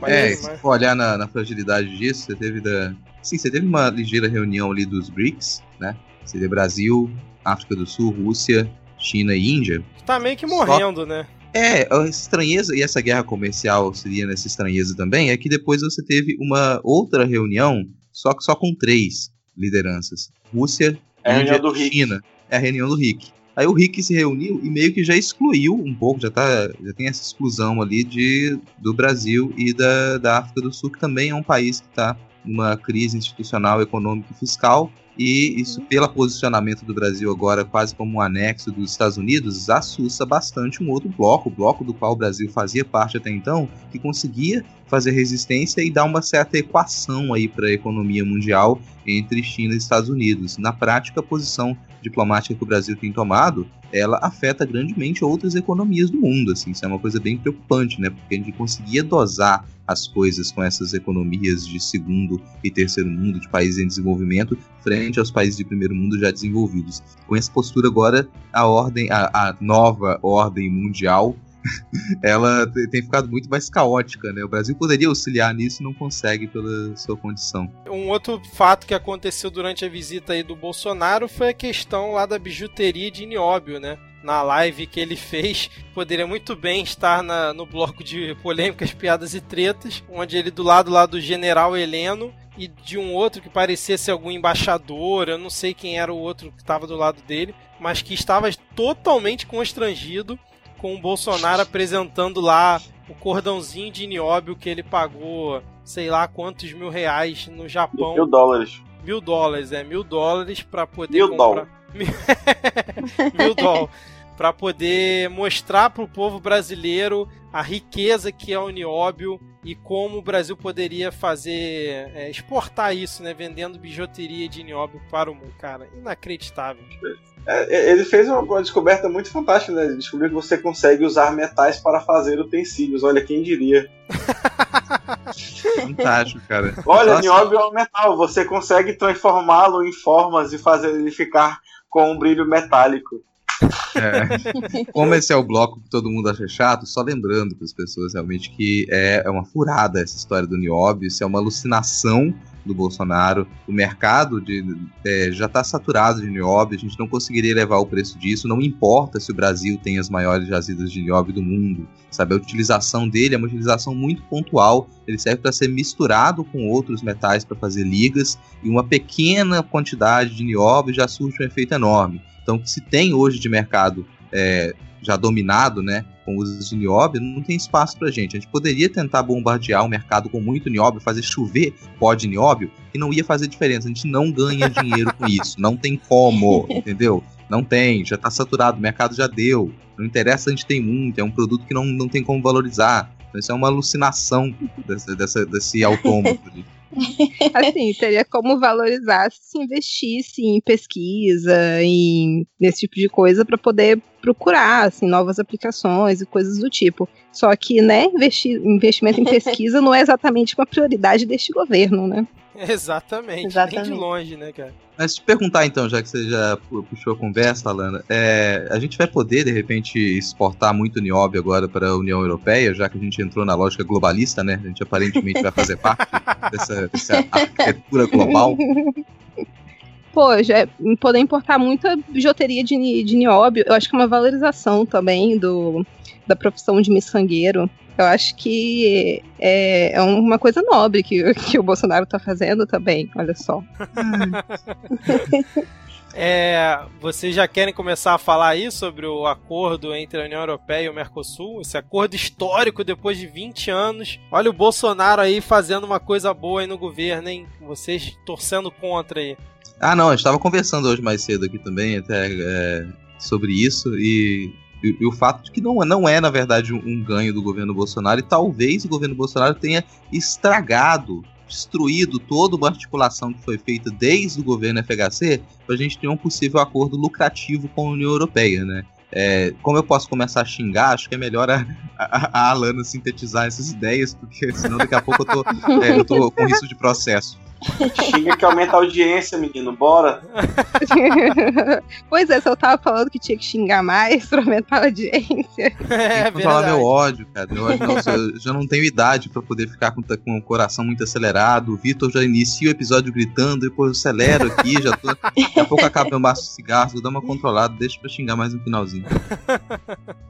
É, é se for olhar na, na, fragilidade disso, você teve da. Sim, você teve uma ligeira reunião ali dos BRICS, né? Seria Brasil, África do Sul, Rússia, China e Índia. Tá meio que morrendo, Só... né? É, a estranheza, e essa guerra comercial seria nessa estranheza também, é que depois você teve uma outra reunião, só que só com três lideranças. Rússia, é Índia e China. É a reunião do RIC. Aí o Rick se reuniu e meio que já excluiu um pouco, já, tá, já tem essa exclusão ali de, do Brasil e da, da África do Sul, que também é um país que está numa crise institucional, econômica e fiscal, e isso, pelo posicionamento do Brasil agora quase como um anexo dos Estados Unidos, assusta bastante um outro bloco, o bloco do qual o Brasil fazia parte até então, que conseguia fazer resistência e dar uma certa equação aí para a economia mundial entre China e Estados Unidos. Na prática, a posição diplomática que o Brasil tem tomado, ela afeta grandemente outras economias do mundo, assim, isso é uma coisa bem preocupante, né? Porque a gente conseguia dosar as coisas com essas economias de segundo e terceiro mundo, de países em desenvolvimento, frente aos países de primeiro mundo já desenvolvidos. Com essa postura agora, a ordem, a, a nova ordem mundial ela tem ficado muito mais caótica, né? O Brasil poderia auxiliar nisso não consegue pela sua condição. Um outro fato que aconteceu durante a visita aí do Bolsonaro foi a questão lá da bijuteria de Nióbio, né? na live que ele fez, poderia muito bem estar na, no bloco de polêmicas, piadas e tretas, onde ele do lado lá do general Heleno e de um outro que parecia ser algum embaixador, eu não sei quem era o outro que estava do lado dele, mas que estava totalmente constrangido com o Bolsonaro apresentando lá o cordãozinho de nióbio que ele pagou, sei lá quantos mil reais no Japão. Mil dólares. Mil dólares, é, mil dólares para poder Mil comprar. mil dólares. Para poder mostrar para o povo brasileiro a riqueza que é o nióbio e como o Brasil poderia fazer, é, exportar isso, né? Vendendo bijuteria de nióbio para o mundo. Cara, inacreditável. É, ele fez uma descoberta muito fantástica, né? Ele descobriu que você consegue usar metais para fazer utensílios. Olha, quem diria. Fantástico, cara. Olha, nióbio é um metal. Você consegue transformá-lo em formas e fazer ele ficar com um brilho metálico. É. Como esse é o bloco que todo mundo acha chato, só lembrando para as pessoas realmente que é, é uma furada essa história do nióbio, isso é uma alucinação do Bolsonaro. O mercado de, é, já está saturado de nióbio, a gente não conseguiria levar o preço disso. Não importa se o Brasil tem as maiores jazidas de nióbio do mundo, sabe? A utilização dele é uma utilização muito pontual. Ele serve para ser misturado com outros metais para fazer ligas e uma pequena quantidade de nióbio já surte um efeito enorme. Então, o que se tem hoje de mercado é, já dominado, né, com o uso de nióbio, não tem espaço pra gente. A gente poderia tentar bombardear o mercado com muito nióbio, fazer chover pó de nióbio, e não ia fazer diferença. A gente não ganha dinheiro com isso. Não tem como, entendeu? Não tem, já tá saturado, o mercado já deu. Não interessa, a gente tem muito, é um produto que não, não tem como valorizar. Então, isso é uma alucinação dessa, dessa, desse autômato. assim, teria como valorizar se investisse em pesquisa, em nesse tipo de coisa para poder procurar assim, novas aplicações e coisas do tipo. Só que, né, investir, investimento em pesquisa não é exatamente uma prioridade deste governo, né? Exatamente, Exatamente. nem de longe, né, cara? Mas te perguntar então, já que você já puxou a conversa, Alana, é, a gente vai poder, de repente, exportar muito nióbio agora para a União Europeia, já que a gente entrou na lógica globalista, né? A gente aparentemente vai fazer parte dessa, dessa arquitetura global. Pô, já é, poder importar muita bijuteria de, de nióbio, eu acho que é uma valorização também do, da profissão de miçangueiro. Eu acho que é, é uma coisa nobre que, que o Bolsonaro está fazendo também, olha só. É, vocês já querem começar a falar aí sobre o acordo entre a União Europeia e o Mercosul? Esse acordo histórico depois de 20 anos. Olha o Bolsonaro aí fazendo uma coisa boa aí no governo, hein? Vocês torcendo contra aí. Ah, não, a gente estava conversando hoje mais cedo aqui também até é, sobre isso e e, e, o fato de que não, não é, na verdade, um, um ganho do governo Bolsonaro, e talvez o governo Bolsonaro tenha estragado destruído toda uma articulação que foi feita desde o governo FHC para a gente ter um possível acordo lucrativo com a União Europeia, né? É, como eu posso começar a xingar, acho que é melhor a, a, a Alana sintetizar essas ideias, porque senão daqui a pouco eu tô, é, eu tô com risco de processo. Xinga que aumenta a audiência, menino, bora. pois é, se eu tava falando que tinha que xingar mais pra aumentar a audiência. É, pra falar meu ódio, cara. Meu ódio, nossa, eu já não tenho idade pra poder ficar com, com o coração muito acelerado. O Vitor já inicia o episódio gritando, depois eu acelero aqui, já tô. Daqui a pouco acaba meu maço de cigarro, vou dar uma controlada, deixa pra xingar mais no finalzinho.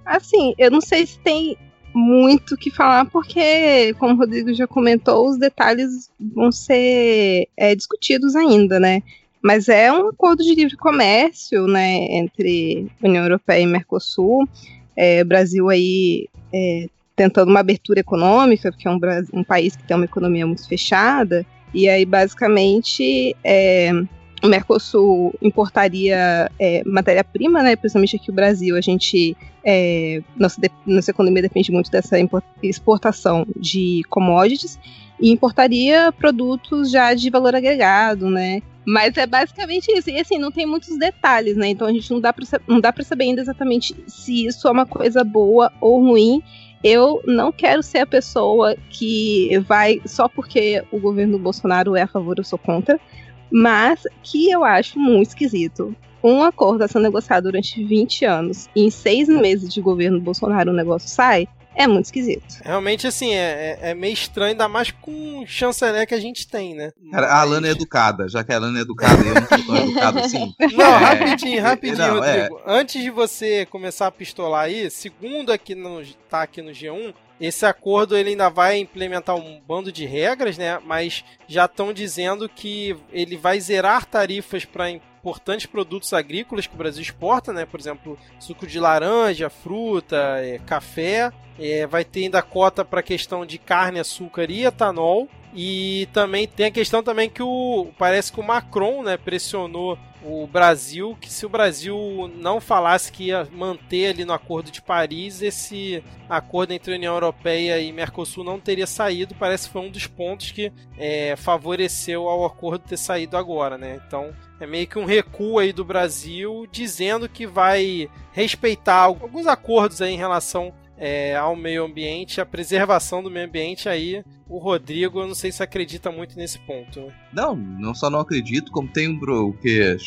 Assim, eu não sei se tem muito que falar, porque, como o Rodrigo já comentou, os detalhes vão ser é, discutidos ainda, né? Mas é um acordo de livre comércio, né, entre União Europeia e Mercosul. É, Brasil aí é, tentando uma abertura econômica, porque é um, um, país que tem uma economia muito fechada. E aí, basicamente, é, o Mercosul importaria é, matéria-prima, né? Principalmente aqui no Brasil, a gente. É, nossa, nossa economia depende muito dessa exportação de commodities e importaria produtos já de valor agregado, né? Mas é basicamente isso. E assim, não tem muitos detalhes, né? Então a gente não dá para não dá para saber ainda exatamente se isso é uma coisa boa ou ruim. Eu não quero ser a pessoa que vai só porque o governo Bolsonaro é a favor, eu sou contra mas que eu acho muito esquisito. Um acordo a ser negociado durante 20 anos e em seis meses de governo Bolsonaro o negócio sai, é muito esquisito. Realmente, assim, é, é, é meio estranho, ainda mais com o chanceler que a gente tem, né? Cara, a Alana é educada, já que a Alana é educada eu não sou tão educado assim. Não, é... rapidinho, rapidinho, não, é. Rodrigo. É... Antes de você começar a pistolar aí, segundo aqui no, tá aqui no G1, esse acordo ele ainda vai implementar um bando de regras, né? Mas já estão dizendo que ele vai zerar tarifas para importantes produtos agrícolas que o Brasil exporta, né? Por exemplo, suco de laranja, fruta, é, café. É, vai ter ainda cota para questão de carne, açúcar e etanol. E também tem a questão também que o parece que o Macron, né, pressionou o Brasil que se o Brasil não falasse que ia manter ali no Acordo de Paris, esse acordo entre a União Europeia e Mercosul não teria saído. Parece que foi um dos pontos que é, favoreceu ao acordo ter saído agora, né? Então é meio que um recuo aí do Brasil dizendo que vai respeitar alguns acordos aí em relação é, ao meio ambiente, a preservação do meio ambiente, aí o Rodrigo, eu não sei se acredita muito nesse ponto. Né? Não, não só não acredito, como tem um o que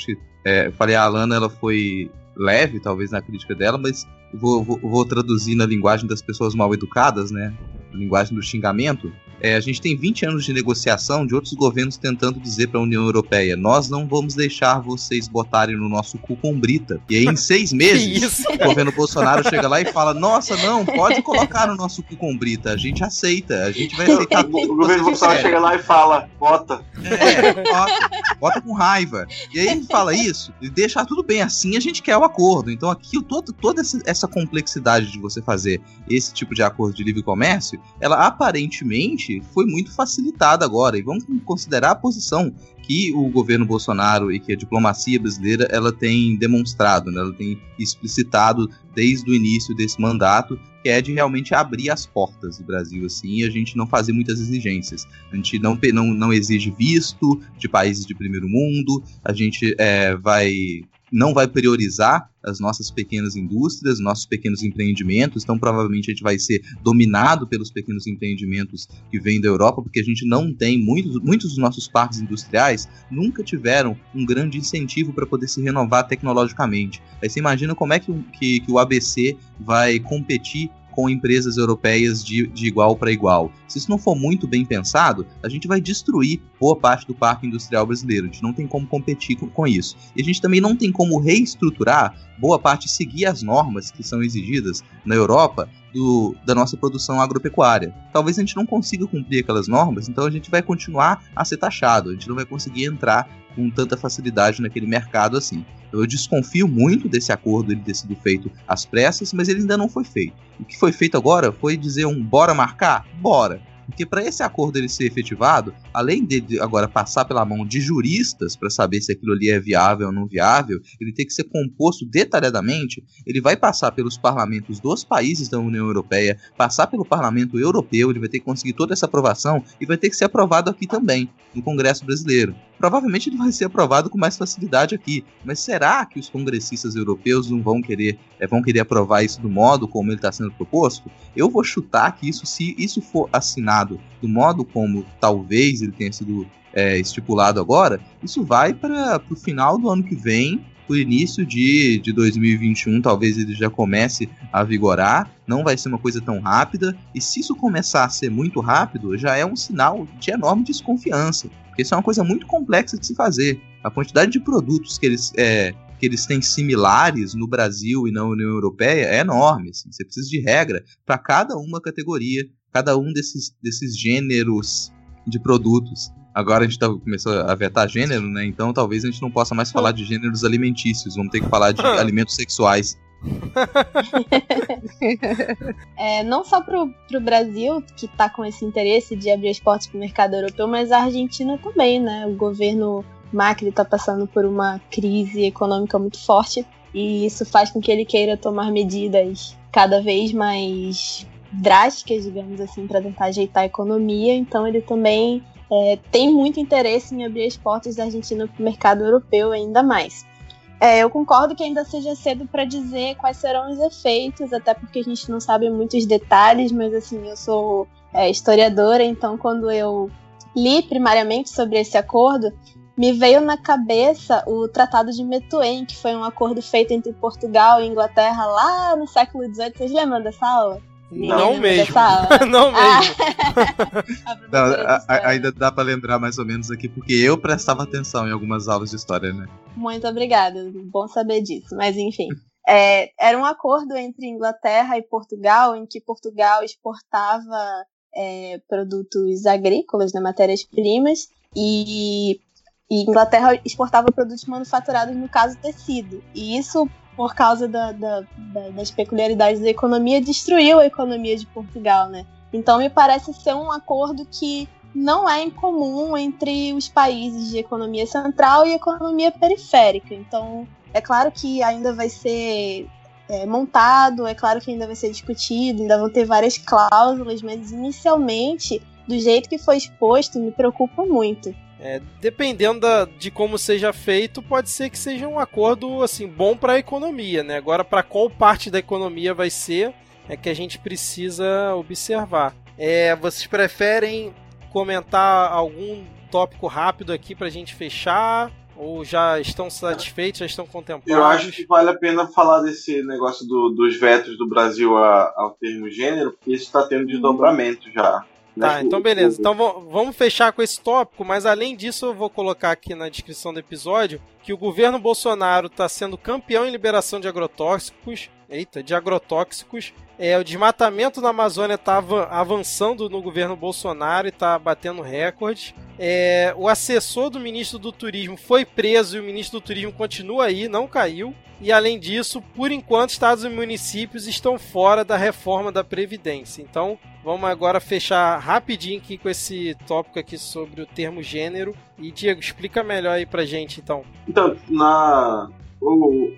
é, falei, a Alana ela foi leve, talvez, na crítica dela, mas vou, vou, vou traduzir na linguagem das pessoas mal educadas, né? linguagem do xingamento, é, a gente tem 20 anos de negociação de outros governos tentando dizer para a União Europeia: nós não vamos deixar vocês botarem no nosso cu com brita. E aí, em seis meses, o governo Bolsonaro chega lá e fala: nossa, não, pode colocar no nosso cu com brita, a gente aceita, a gente vai aceitar tudo. O governo Bolsonaro chega lá e fala: bota. É, bota, bota com raiva. E aí ele fala isso, e deixa tudo bem assim, a gente quer o acordo. Então, aqui, todo, toda essa complexidade de você fazer esse tipo de acordo de livre comércio ela aparentemente foi muito facilitada agora. E vamos considerar a posição que o governo Bolsonaro e que a diplomacia brasileira ela tem demonstrado, né? ela tem explicitado desde o início desse mandato, que é de realmente abrir as portas do Brasil assim, e a gente não fazer muitas exigências. A gente não, não, não exige visto de países de primeiro mundo, a gente é, vai não vai priorizar as nossas pequenas indústrias, nossos pequenos empreendimentos, então provavelmente a gente vai ser dominado pelos pequenos empreendimentos que vêm da Europa, porque a gente não tem, muitos, muitos dos nossos parques industriais nunca tiveram um grande incentivo para poder se renovar tecnologicamente. Aí você imagina como é que, que, que o ABC vai competir com empresas europeias de, de igual para igual. Se isso não for muito bem pensado, a gente vai destruir boa parte do parque industrial brasileiro. A gente não tem como competir com, com isso. E a gente também não tem como reestruturar boa parte, seguir as normas que são exigidas na Europa do, da nossa produção agropecuária. Talvez a gente não consiga cumprir aquelas normas, então a gente vai continuar a ser taxado, a gente não vai conseguir entrar com tanta facilidade naquele mercado assim. Eu desconfio muito desse acordo ele ter sido feito às pressas, mas ele ainda não foi feito. O que foi feito agora foi dizer um bora marcar? Bora. Porque para esse acordo ele ser efetivado, além de agora passar pela mão de juristas para saber se aquilo ali é viável ou não viável, ele tem que ser composto detalhadamente. Ele vai passar pelos parlamentos dos países da União Europeia, passar pelo parlamento europeu, ele vai ter que conseguir toda essa aprovação e vai ter que ser aprovado aqui também, no Congresso brasileiro. Provavelmente ele vai ser aprovado com mais facilidade aqui, mas será que os congressistas europeus não vão querer, é, vão querer aprovar isso do modo como ele está sendo proposto? Eu vou chutar que isso, se isso for assinado do modo como talvez ele tenha sido é, estipulado agora, isso vai para o final do ano que vem o início de, de 2021 talvez ele já comece a vigorar, não vai ser uma coisa tão rápida, e se isso começar a ser muito rápido, já é um sinal de enorme desconfiança, porque isso é uma coisa muito complexa de se fazer. A quantidade de produtos que eles, é, que eles têm similares no Brasil e na União Europeia é enorme. Assim. Você precisa de regra para cada uma categoria, cada um desses, desses gêneros de produtos. Agora a gente tá, começou a vetar gênero, né? Então talvez a gente não possa mais falar de gêneros alimentícios. Vamos ter que falar de alimentos sexuais. é, não só pro, pro Brasil, que tá com esse interesse de abrir as portas pro mercado europeu, mas a Argentina também, né? O governo Macri tá passando por uma crise econômica muito forte e isso faz com que ele queira tomar medidas cada vez mais drásticas, digamos assim, para tentar ajeitar a economia. Então ele também é, tem muito interesse em abrir as portas da Argentina para o mercado europeu ainda mais. É, eu concordo que ainda seja cedo para dizer quais serão os efeitos, até porque a gente não sabe muitos detalhes, mas assim, eu sou é, historiadora, então quando eu li primariamente sobre esse acordo, me veio na cabeça o Tratado de Methuen, que foi um acordo feito entre Portugal e Inglaterra lá no século XVIII. Vocês lembram dessa aula? Não, não mesmo. não mesmo. Ah. não, a, a, ainda dá para lembrar mais ou menos aqui, porque eu prestava atenção em algumas aulas de história, né? Muito obrigada. Bom saber disso. Mas enfim. É, era um acordo entre Inglaterra e Portugal, em que Portugal exportava é, produtos agrícolas, né, matérias-primas, e E Inglaterra exportava produtos manufaturados, no caso tecido. E isso, por causa da, da, da, das peculiaridades da economia, destruiu a economia de Portugal, né? Então me parece ser um acordo que não é incomum entre os países de economia central e economia periférica. Então, é claro que ainda vai ser é, montado, é claro que ainda vai ser discutido, ainda vão ter várias cláusulas, mas inicialmente, do jeito que foi exposto, me preocupa muito. É, dependendo da, de como seja feito, pode ser que seja um acordo assim bom para a economia, né? Agora, para qual parte da economia vai ser, é que a gente precisa observar. É, vocês preferem comentar algum tópico rápido aqui para a gente fechar? Ou já estão satisfeitos, já estão contemplados? Eu acho que vale a pena falar desse negócio do, dos vetos do Brasil a, ao termo gênero, porque isso está tendo desdobramento já. Tá, então beleza. Então vamos fechar com esse tópico, mas além disso eu vou colocar aqui na descrição do episódio que o governo Bolsonaro está sendo campeão em liberação de agrotóxicos. Eita, de agrotóxicos. É, o desmatamento na Amazônia está avançando no governo Bolsonaro e está batendo recorde. É, o assessor do ministro do Turismo foi preso e o ministro do Turismo continua aí, não caiu. E além disso, por enquanto, estados e municípios estão fora da reforma da Previdência. Então, vamos agora fechar rapidinho aqui com esse tópico aqui sobre o termo gênero. E Diego, explica melhor aí pra gente, então. Então, na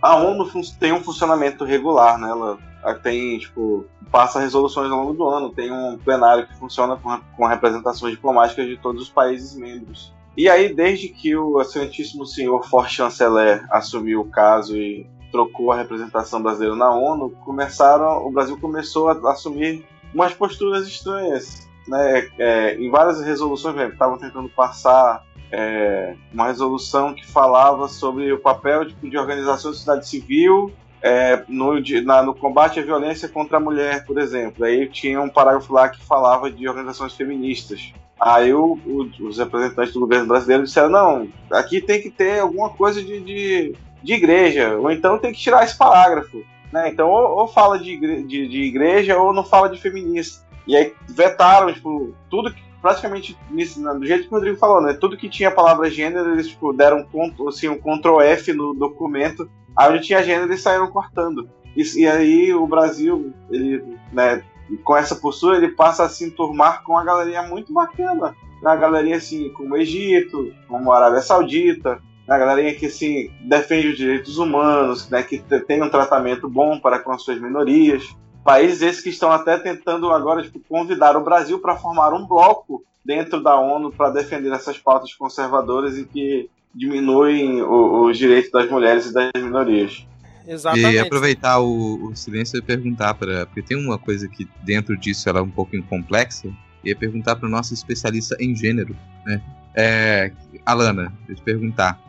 a ONU tem um funcionamento regular, né? Ela tem, tipo, passa resoluções ao longo do ano, tem um plenário que funciona com, representações diplomáticas de todos os países membros. E aí, desde que o excelentíssimo senhor Forte Chanceler assumiu o caso e trocou a representação brasileira na ONU, começaram, o Brasil começou a assumir umas posturas estranhas. Né? É, em várias resoluções, estavam tentando passar é, uma resolução que falava sobre o papel de, de organização da sociedade civil é, no, na, no combate à violência contra a mulher, por exemplo. Aí tinha um parágrafo lá que falava de organizações feministas. Aí o, o, os representantes do governo brasileiro disseram: não, aqui tem que ter alguma coisa de, de, de igreja, ou então tem que tirar esse parágrafo. Né? Então, ou, ou fala de, de, de, igreja ou não fala de feminista. E aí vetaram tipo, tudo que, praticamente do jeito que o Rodrigo falou, né? Tudo que tinha a palavra gênero, eles tipo, deram um, assim, um Ctrl F no documento, aí onde tinha gênero eles saíram cortando. E, e aí o Brasil, ele, né, com essa postura, ele passa a se enturmar com uma galeria muito bacana. Uma galeria assim, como o Egito, como a Arábia Saudita, uma galerinha que assim, defende os direitos humanos, né, que tem um tratamento bom para com as suas minorias. Países esses que estão até tentando agora tipo, convidar o Brasil para formar um bloco dentro da ONU para defender essas pautas conservadoras e que diminuem os direitos das mulheres e das minorias. Exatamente. E aproveitar o, o silêncio e perguntar para. Porque tem uma coisa que dentro disso ela é um pouco complexa. E é perguntar para o nosso especialista em gênero, né? É, Alana, eu te perguntar.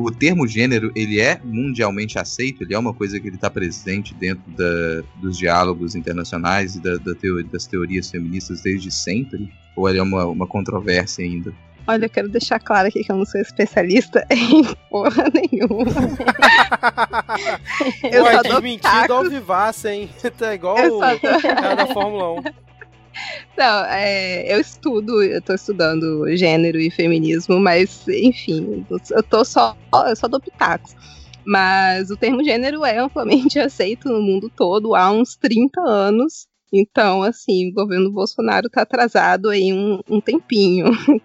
O termo gênero, ele é mundialmente aceito? Ele é uma coisa que ele está presente dentro da, dos diálogos internacionais e da, da teo, das teorias feministas desde sempre? Ou ele é uma, uma controvérsia ainda? Olha, eu quero deixar claro aqui que eu não sou especialista em porra nenhuma. eu Ué, desmentido ao vivaço, hein? Tá igual o cara da Fórmula 1. Não, é, eu estudo, eu tô estudando gênero e feminismo, mas, enfim, eu tô só, eu só dou pitacos. Mas o termo gênero é amplamente aceito no mundo todo há uns 30 anos. Então, assim, o governo Bolsonaro está atrasado aí um, um, tempinho.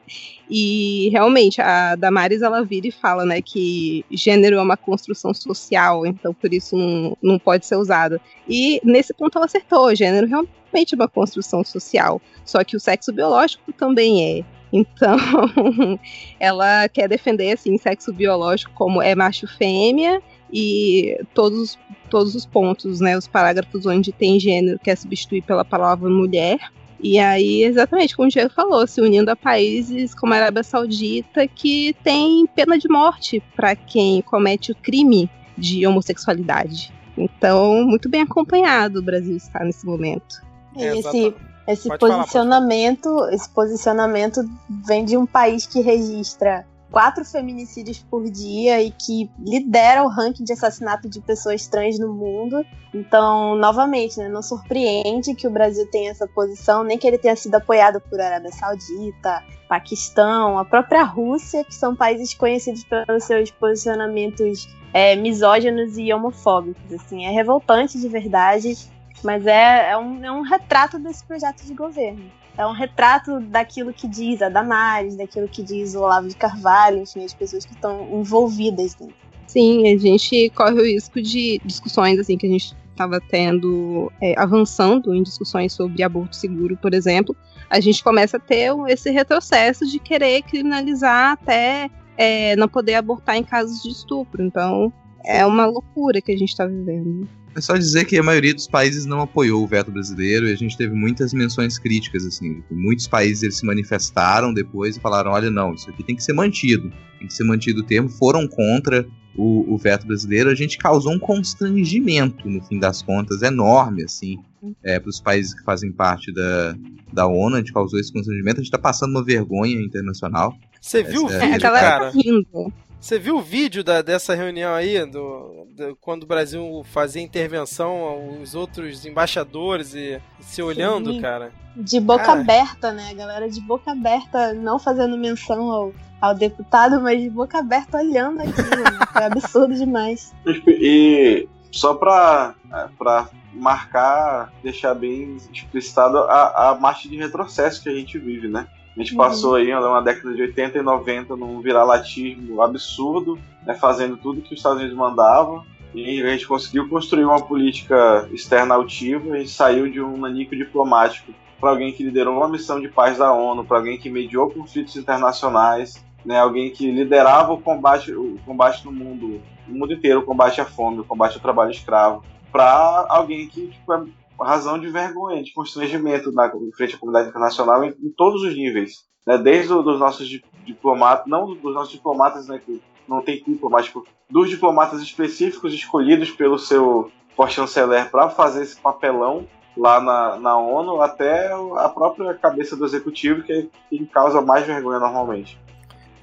E realmente, a Damares ela vira e fala, né, que gênero é uma construção social, então por isso não, não pode ser usado. E nesse ponto ela acertou, gênero realmente é uma construção social. Só que o sexo biológico também é. Então, ela quer defender assim sexo biológico como é macho fêmea e todos todos os pontos, né, os parágrafos onde tem gênero quer substituir pela palavra mulher. E aí, exatamente como o Diego falou, se unindo a países como a Arábia Saudita que tem pena de morte para quem comete o crime de homossexualidade. Então, muito bem acompanhado o Brasil está nesse momento. É, esse, esse posicionamento, falar, esse posicionamento vem de um país que registra quatro feminicídios por dia e que lidera o ranking de assassinato de pessoas trans no mundo. Então, novamente, né, não surpreende que o Brasil tenha essa posição, nem que ele tenha sido apoiado por Arábia Saudita, Paquistão, a própria Rússia, que são países conhecidos pelos seus posicionamentos é, misóginos e homofóbicos. Assim, é revoltante de verdade, mas é, é, um, é um retrato desse projeto de governo. É um retrato daquilo que diz a Damares, daquilo que diz o Olavo de Carvalho, enfim, as pessoas que estão envolvidas dentro. Sim, a gente corre o risco de discussões assim que a gente estava tendo, é, avançando em discussões sobre aborto seguro, por exemplo, a gente começa a ter esse retrocesso de querer criminalizar até é, não poder abortar em casos de estupro. Então, é uma loucura que a gente está vivendo. É só dizer que a maioria dos países não apoiou o veto brasileiro e a gente teve muitas menções críticas, assim. Tipo, muitos países eles se manifestaram depois e falaram: olha, não, isso aqui tem que ser mantido. Tem que ser mantido o termo, foram contra o, o veto brasileiro. A gente causou um constrangimento, no fim das contas, enorme, assim, é, para os países que fazem parte da, da ONU. A gente causou esse constrangimento. A gente está passando uma vergonha internacional. Você viu o É, vídeo, a galera cara? tá rindo. Você viu o vídeo da, dessa reunião aí, do, do- quando o Brasil fazia intervenção, os outros embaixadores e, se olhando, Sim. cara? De boca Cara. aberta, né? A galera de boca aberta, não fazendo menção ao, ao deputado, mas de boca aberta olhando aquilo. né? Foi absurdo demais. E só pra, pra marcar, deixar bem explicitado a, a marcha de retrocesso que a gente vive, né? A gente Uhum. passou aí uma década de 80 e 90 num viralatismo absurdo, né, fazendo tudo que os Estados Unidos mandavam, e a gente conseguiu construir uma política externa altiva e saiu de um nanico diplomático para alguém que liderou uma missão de paz da ONU, para alguém que mediou conflitos internacionais, né, alguém que liderava o combate, o combate no mundo, no mundo inteiro, o combate à fome, o combate ao trabalho escravo, para alguém que tipo, é razão de vergonha, de constrangimento na frente à comunidade internacional em, em todos os níveis, né, desde os nossos di- diplomatas, não dos nossos diplomatas, né, que não tem culpa, mas tipo, dos diplomatas específicos escolhidos pelo seu chanceler para fazer esse papelão lá na, na ONU, até a própria cabeça do executivo, que é quem causa mais vergonha normalmente.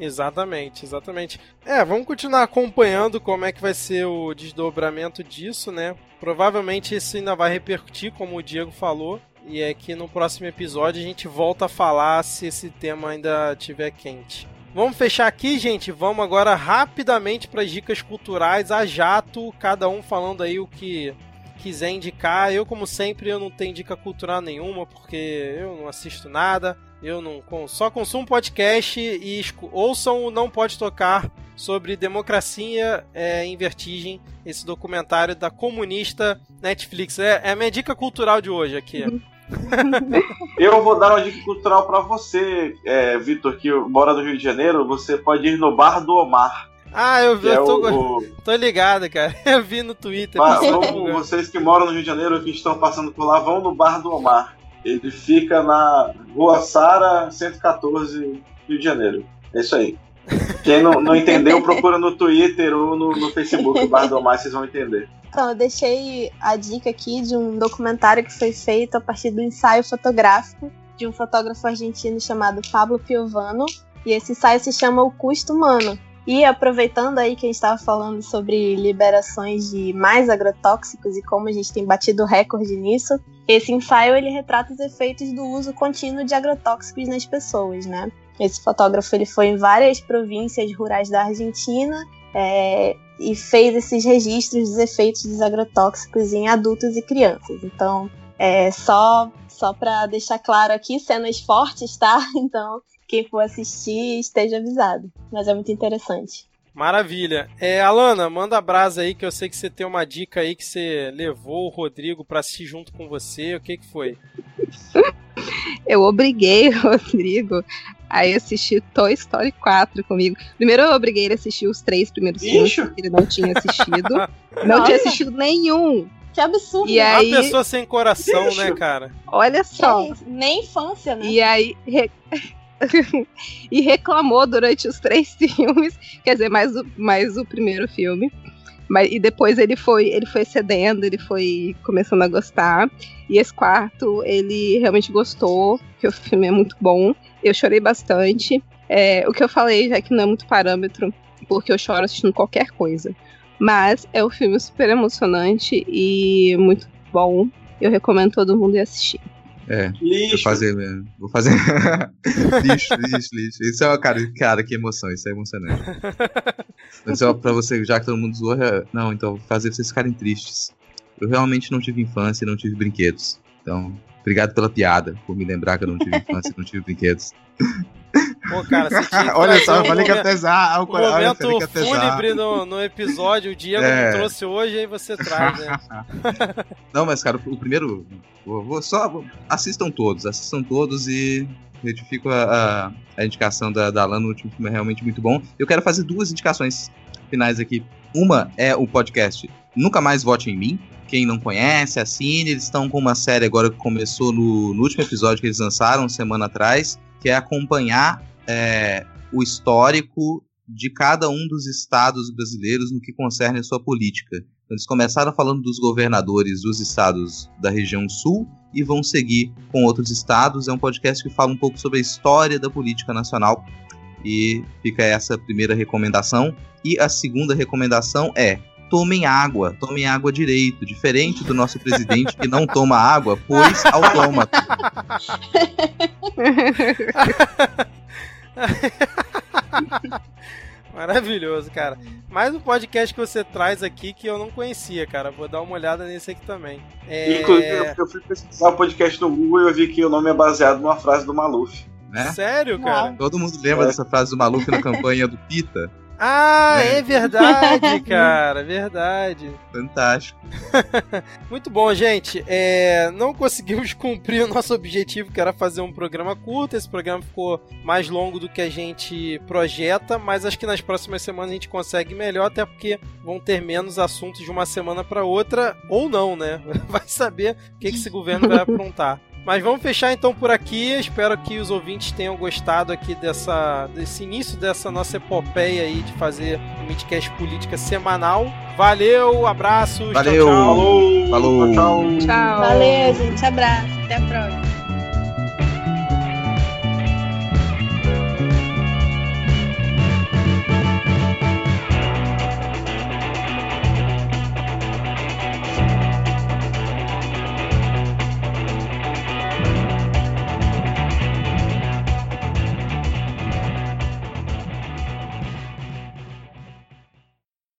Exatamente, exatamente. É, vamos continuar acompanhando como é que vai ser o desdobramento disso, né? Provavelmente isso ainda vai repercutir, como o Diego falou. E é que no próximo episódio a gente volta a falar se esse tema ainda estiver quente. Vamos fechar aqui, gente. Vamos agora rapidamente para as dicas culturais a jato, cada um falando aí o que quiser indicar. Eu, como sempre, eu não tenho dica cultural nenhuma, porque eu não assisto nada. Eu não só consumo podcast e ouçam o Não Pode Tocar sobre democracia é, em vertigem, esse documentário da comunista Netflix. É, é a minha dica cultural de hoje aqui. Eu vou dar uma dica cultural para você, é, Vitor, que mora no Rio de Janeiro. Você pode ir no Bar do Omar. Ah, eu, vi, Que é eu tô, o, tô ligado, cara. Eu vi no Twitter. Divulgando. vocês que moram no Rio de Janeiro, que estão passando por lá, vão no Bar do Omar. Ele fica na Rua Sara 114, Rio de Janeiro. É isso aí. Quem não, não entendeu, procura no Twitter ou no, no Facebook, Bar do Omar, vocês vão entender. Então, eu deixei a dica aqui de um documentário que foi feito a partir do ensaio fotográfico de um fotógrafo argentino chamado Pablo Piovano. E esse ensaio se chama O Custo Humano. E aproveitando aí que a gente estava falando sobre liberações de mais agrotóxicos e como a gente tem batido recorde nisso, esse ensaio ele retrata os efeitos do uso contínuo de agrotóxicos nas pessoas, né? Esse fotógrafo ele foi em várias províncias rurais da Argentina é, e fez esses registros dos efeitos dos agrotóxicos em adultos e crianças. Então, é só só para deixar claro aqui, cenas fortes, tá? Então, quem for assistir esteja avisado. Mas é muito interessante. Maravilha. É, Alana, manda a brasa aí que eu sei que você tem uma dica aí que você levou o Rodrigo pra assistir junto com você. O que que foi? Eu obriguei o Rodrigo a ir assistir Toy Story 4 comigo. Primeiro eu obriguei ele a assistir os três primeiros filmes, que ele não tinha assistido. não Olha. tinha assistido nenhum. Que absurdo! E aí- Uma pessoa sem coração, Bicho. né, cara? Olha só. isso? Nem infância, né? E aí. e reclamou durante os três filmes, quer dizer, mais o, mais o primeiro filme. Mas, e depois ele foi, ele foi cedendo, ele foi começando a gostar. E esse quarto, ele realmente gostou, que o filme é muito bom. Eu chorei bastante. É, o que eu falei já que não é muito parâmetro, porque eu choro assistindo qualquer coisa. Mas é um filme super emocionante e muito bom. Eu recomendo todo mundo ir assistir. É, Lixo. vou fazer mesmo. Vou fazer. lixo, lixo, lixo. Isso é uma cara, cara, que emoção, isso é emocionante. Mas ó, pra você, já que todo mundo zoou, é- não, então vou fazer vocês ficarem tristes. Eu realmente não tive infância e não tive brinquedos. Então, obrigado pela piada, por me lembrar que eu não tive infância não tive brinquedos. Pô, cara, Olha só, eu falei que ia pesar. um o olha, momento pesar. fúnebre no, no episódio, o Diego É. não trouxe hoje, aí você traz, né? Não, mas cara, o primeiro. Vou, vou só. vou- assistam todos, assistam todos e retifico a, a, a indicação da, da Alan no último filme, é realmente muito bom. Eu quero fazer duas indicações finais aqui. Uma é o podcast Nunca Mais Vote em Mim. Quem não conhece, assine. Eles estão com uma série agora que começou no, no último episódio que eles lançaram, semana atrás, que é acompanhar é, o histórico de cada um dos estados brasileiros no que concerne a sua política. Eles começaram falando dos governadores dos estados da região sul e vão seguir com outros estados. É um podcast que fala um pouco sobre a história da política nacional. E fica essa primeira recomendação. E a segunda recomendação é: tomem água, tomem água direito, diferente do nosso presidente que não toma água, pois autômato. Maravilhoso, cara. Mais um podcast que você traz aqui que eu não conhecia, cara. Vou dar uma olhada nesse aqui também. É... Inclusive, eu- eu fui pesquisar o podcast no Google e eu vi que o nome é baseado numa frase do Maluf. Né? Sério, cara? Todo mundo lembra É. dessa frase do maluco na campanha do Pita? Ah, É. é verdade, cara. Verdade. Fantástico. Muito bom, gente. É, não conseguimos cumprir o nosso objetivo, que era fazer um programa curto. Esse programa ficou mais longo do que a gente projeta, mas acho que nas próximas semanas a gente consegue melhor, até porque vão ter menos assuntos de uma semana para outra, ou não, né? Vai saber o que que esse governo vai aprontar. Mas vamos fechar então por aqui. Espero que os ouvintes tenham gostado aqui dessa, desse início dessa nossa epopeia aí de fazer um Midcast Política semanal. Valeu, abraços, Valeu. tchau, tchau. Falou! Falou. Tchau! Tchau. Valeu, gente. Abraço. Até a próxima.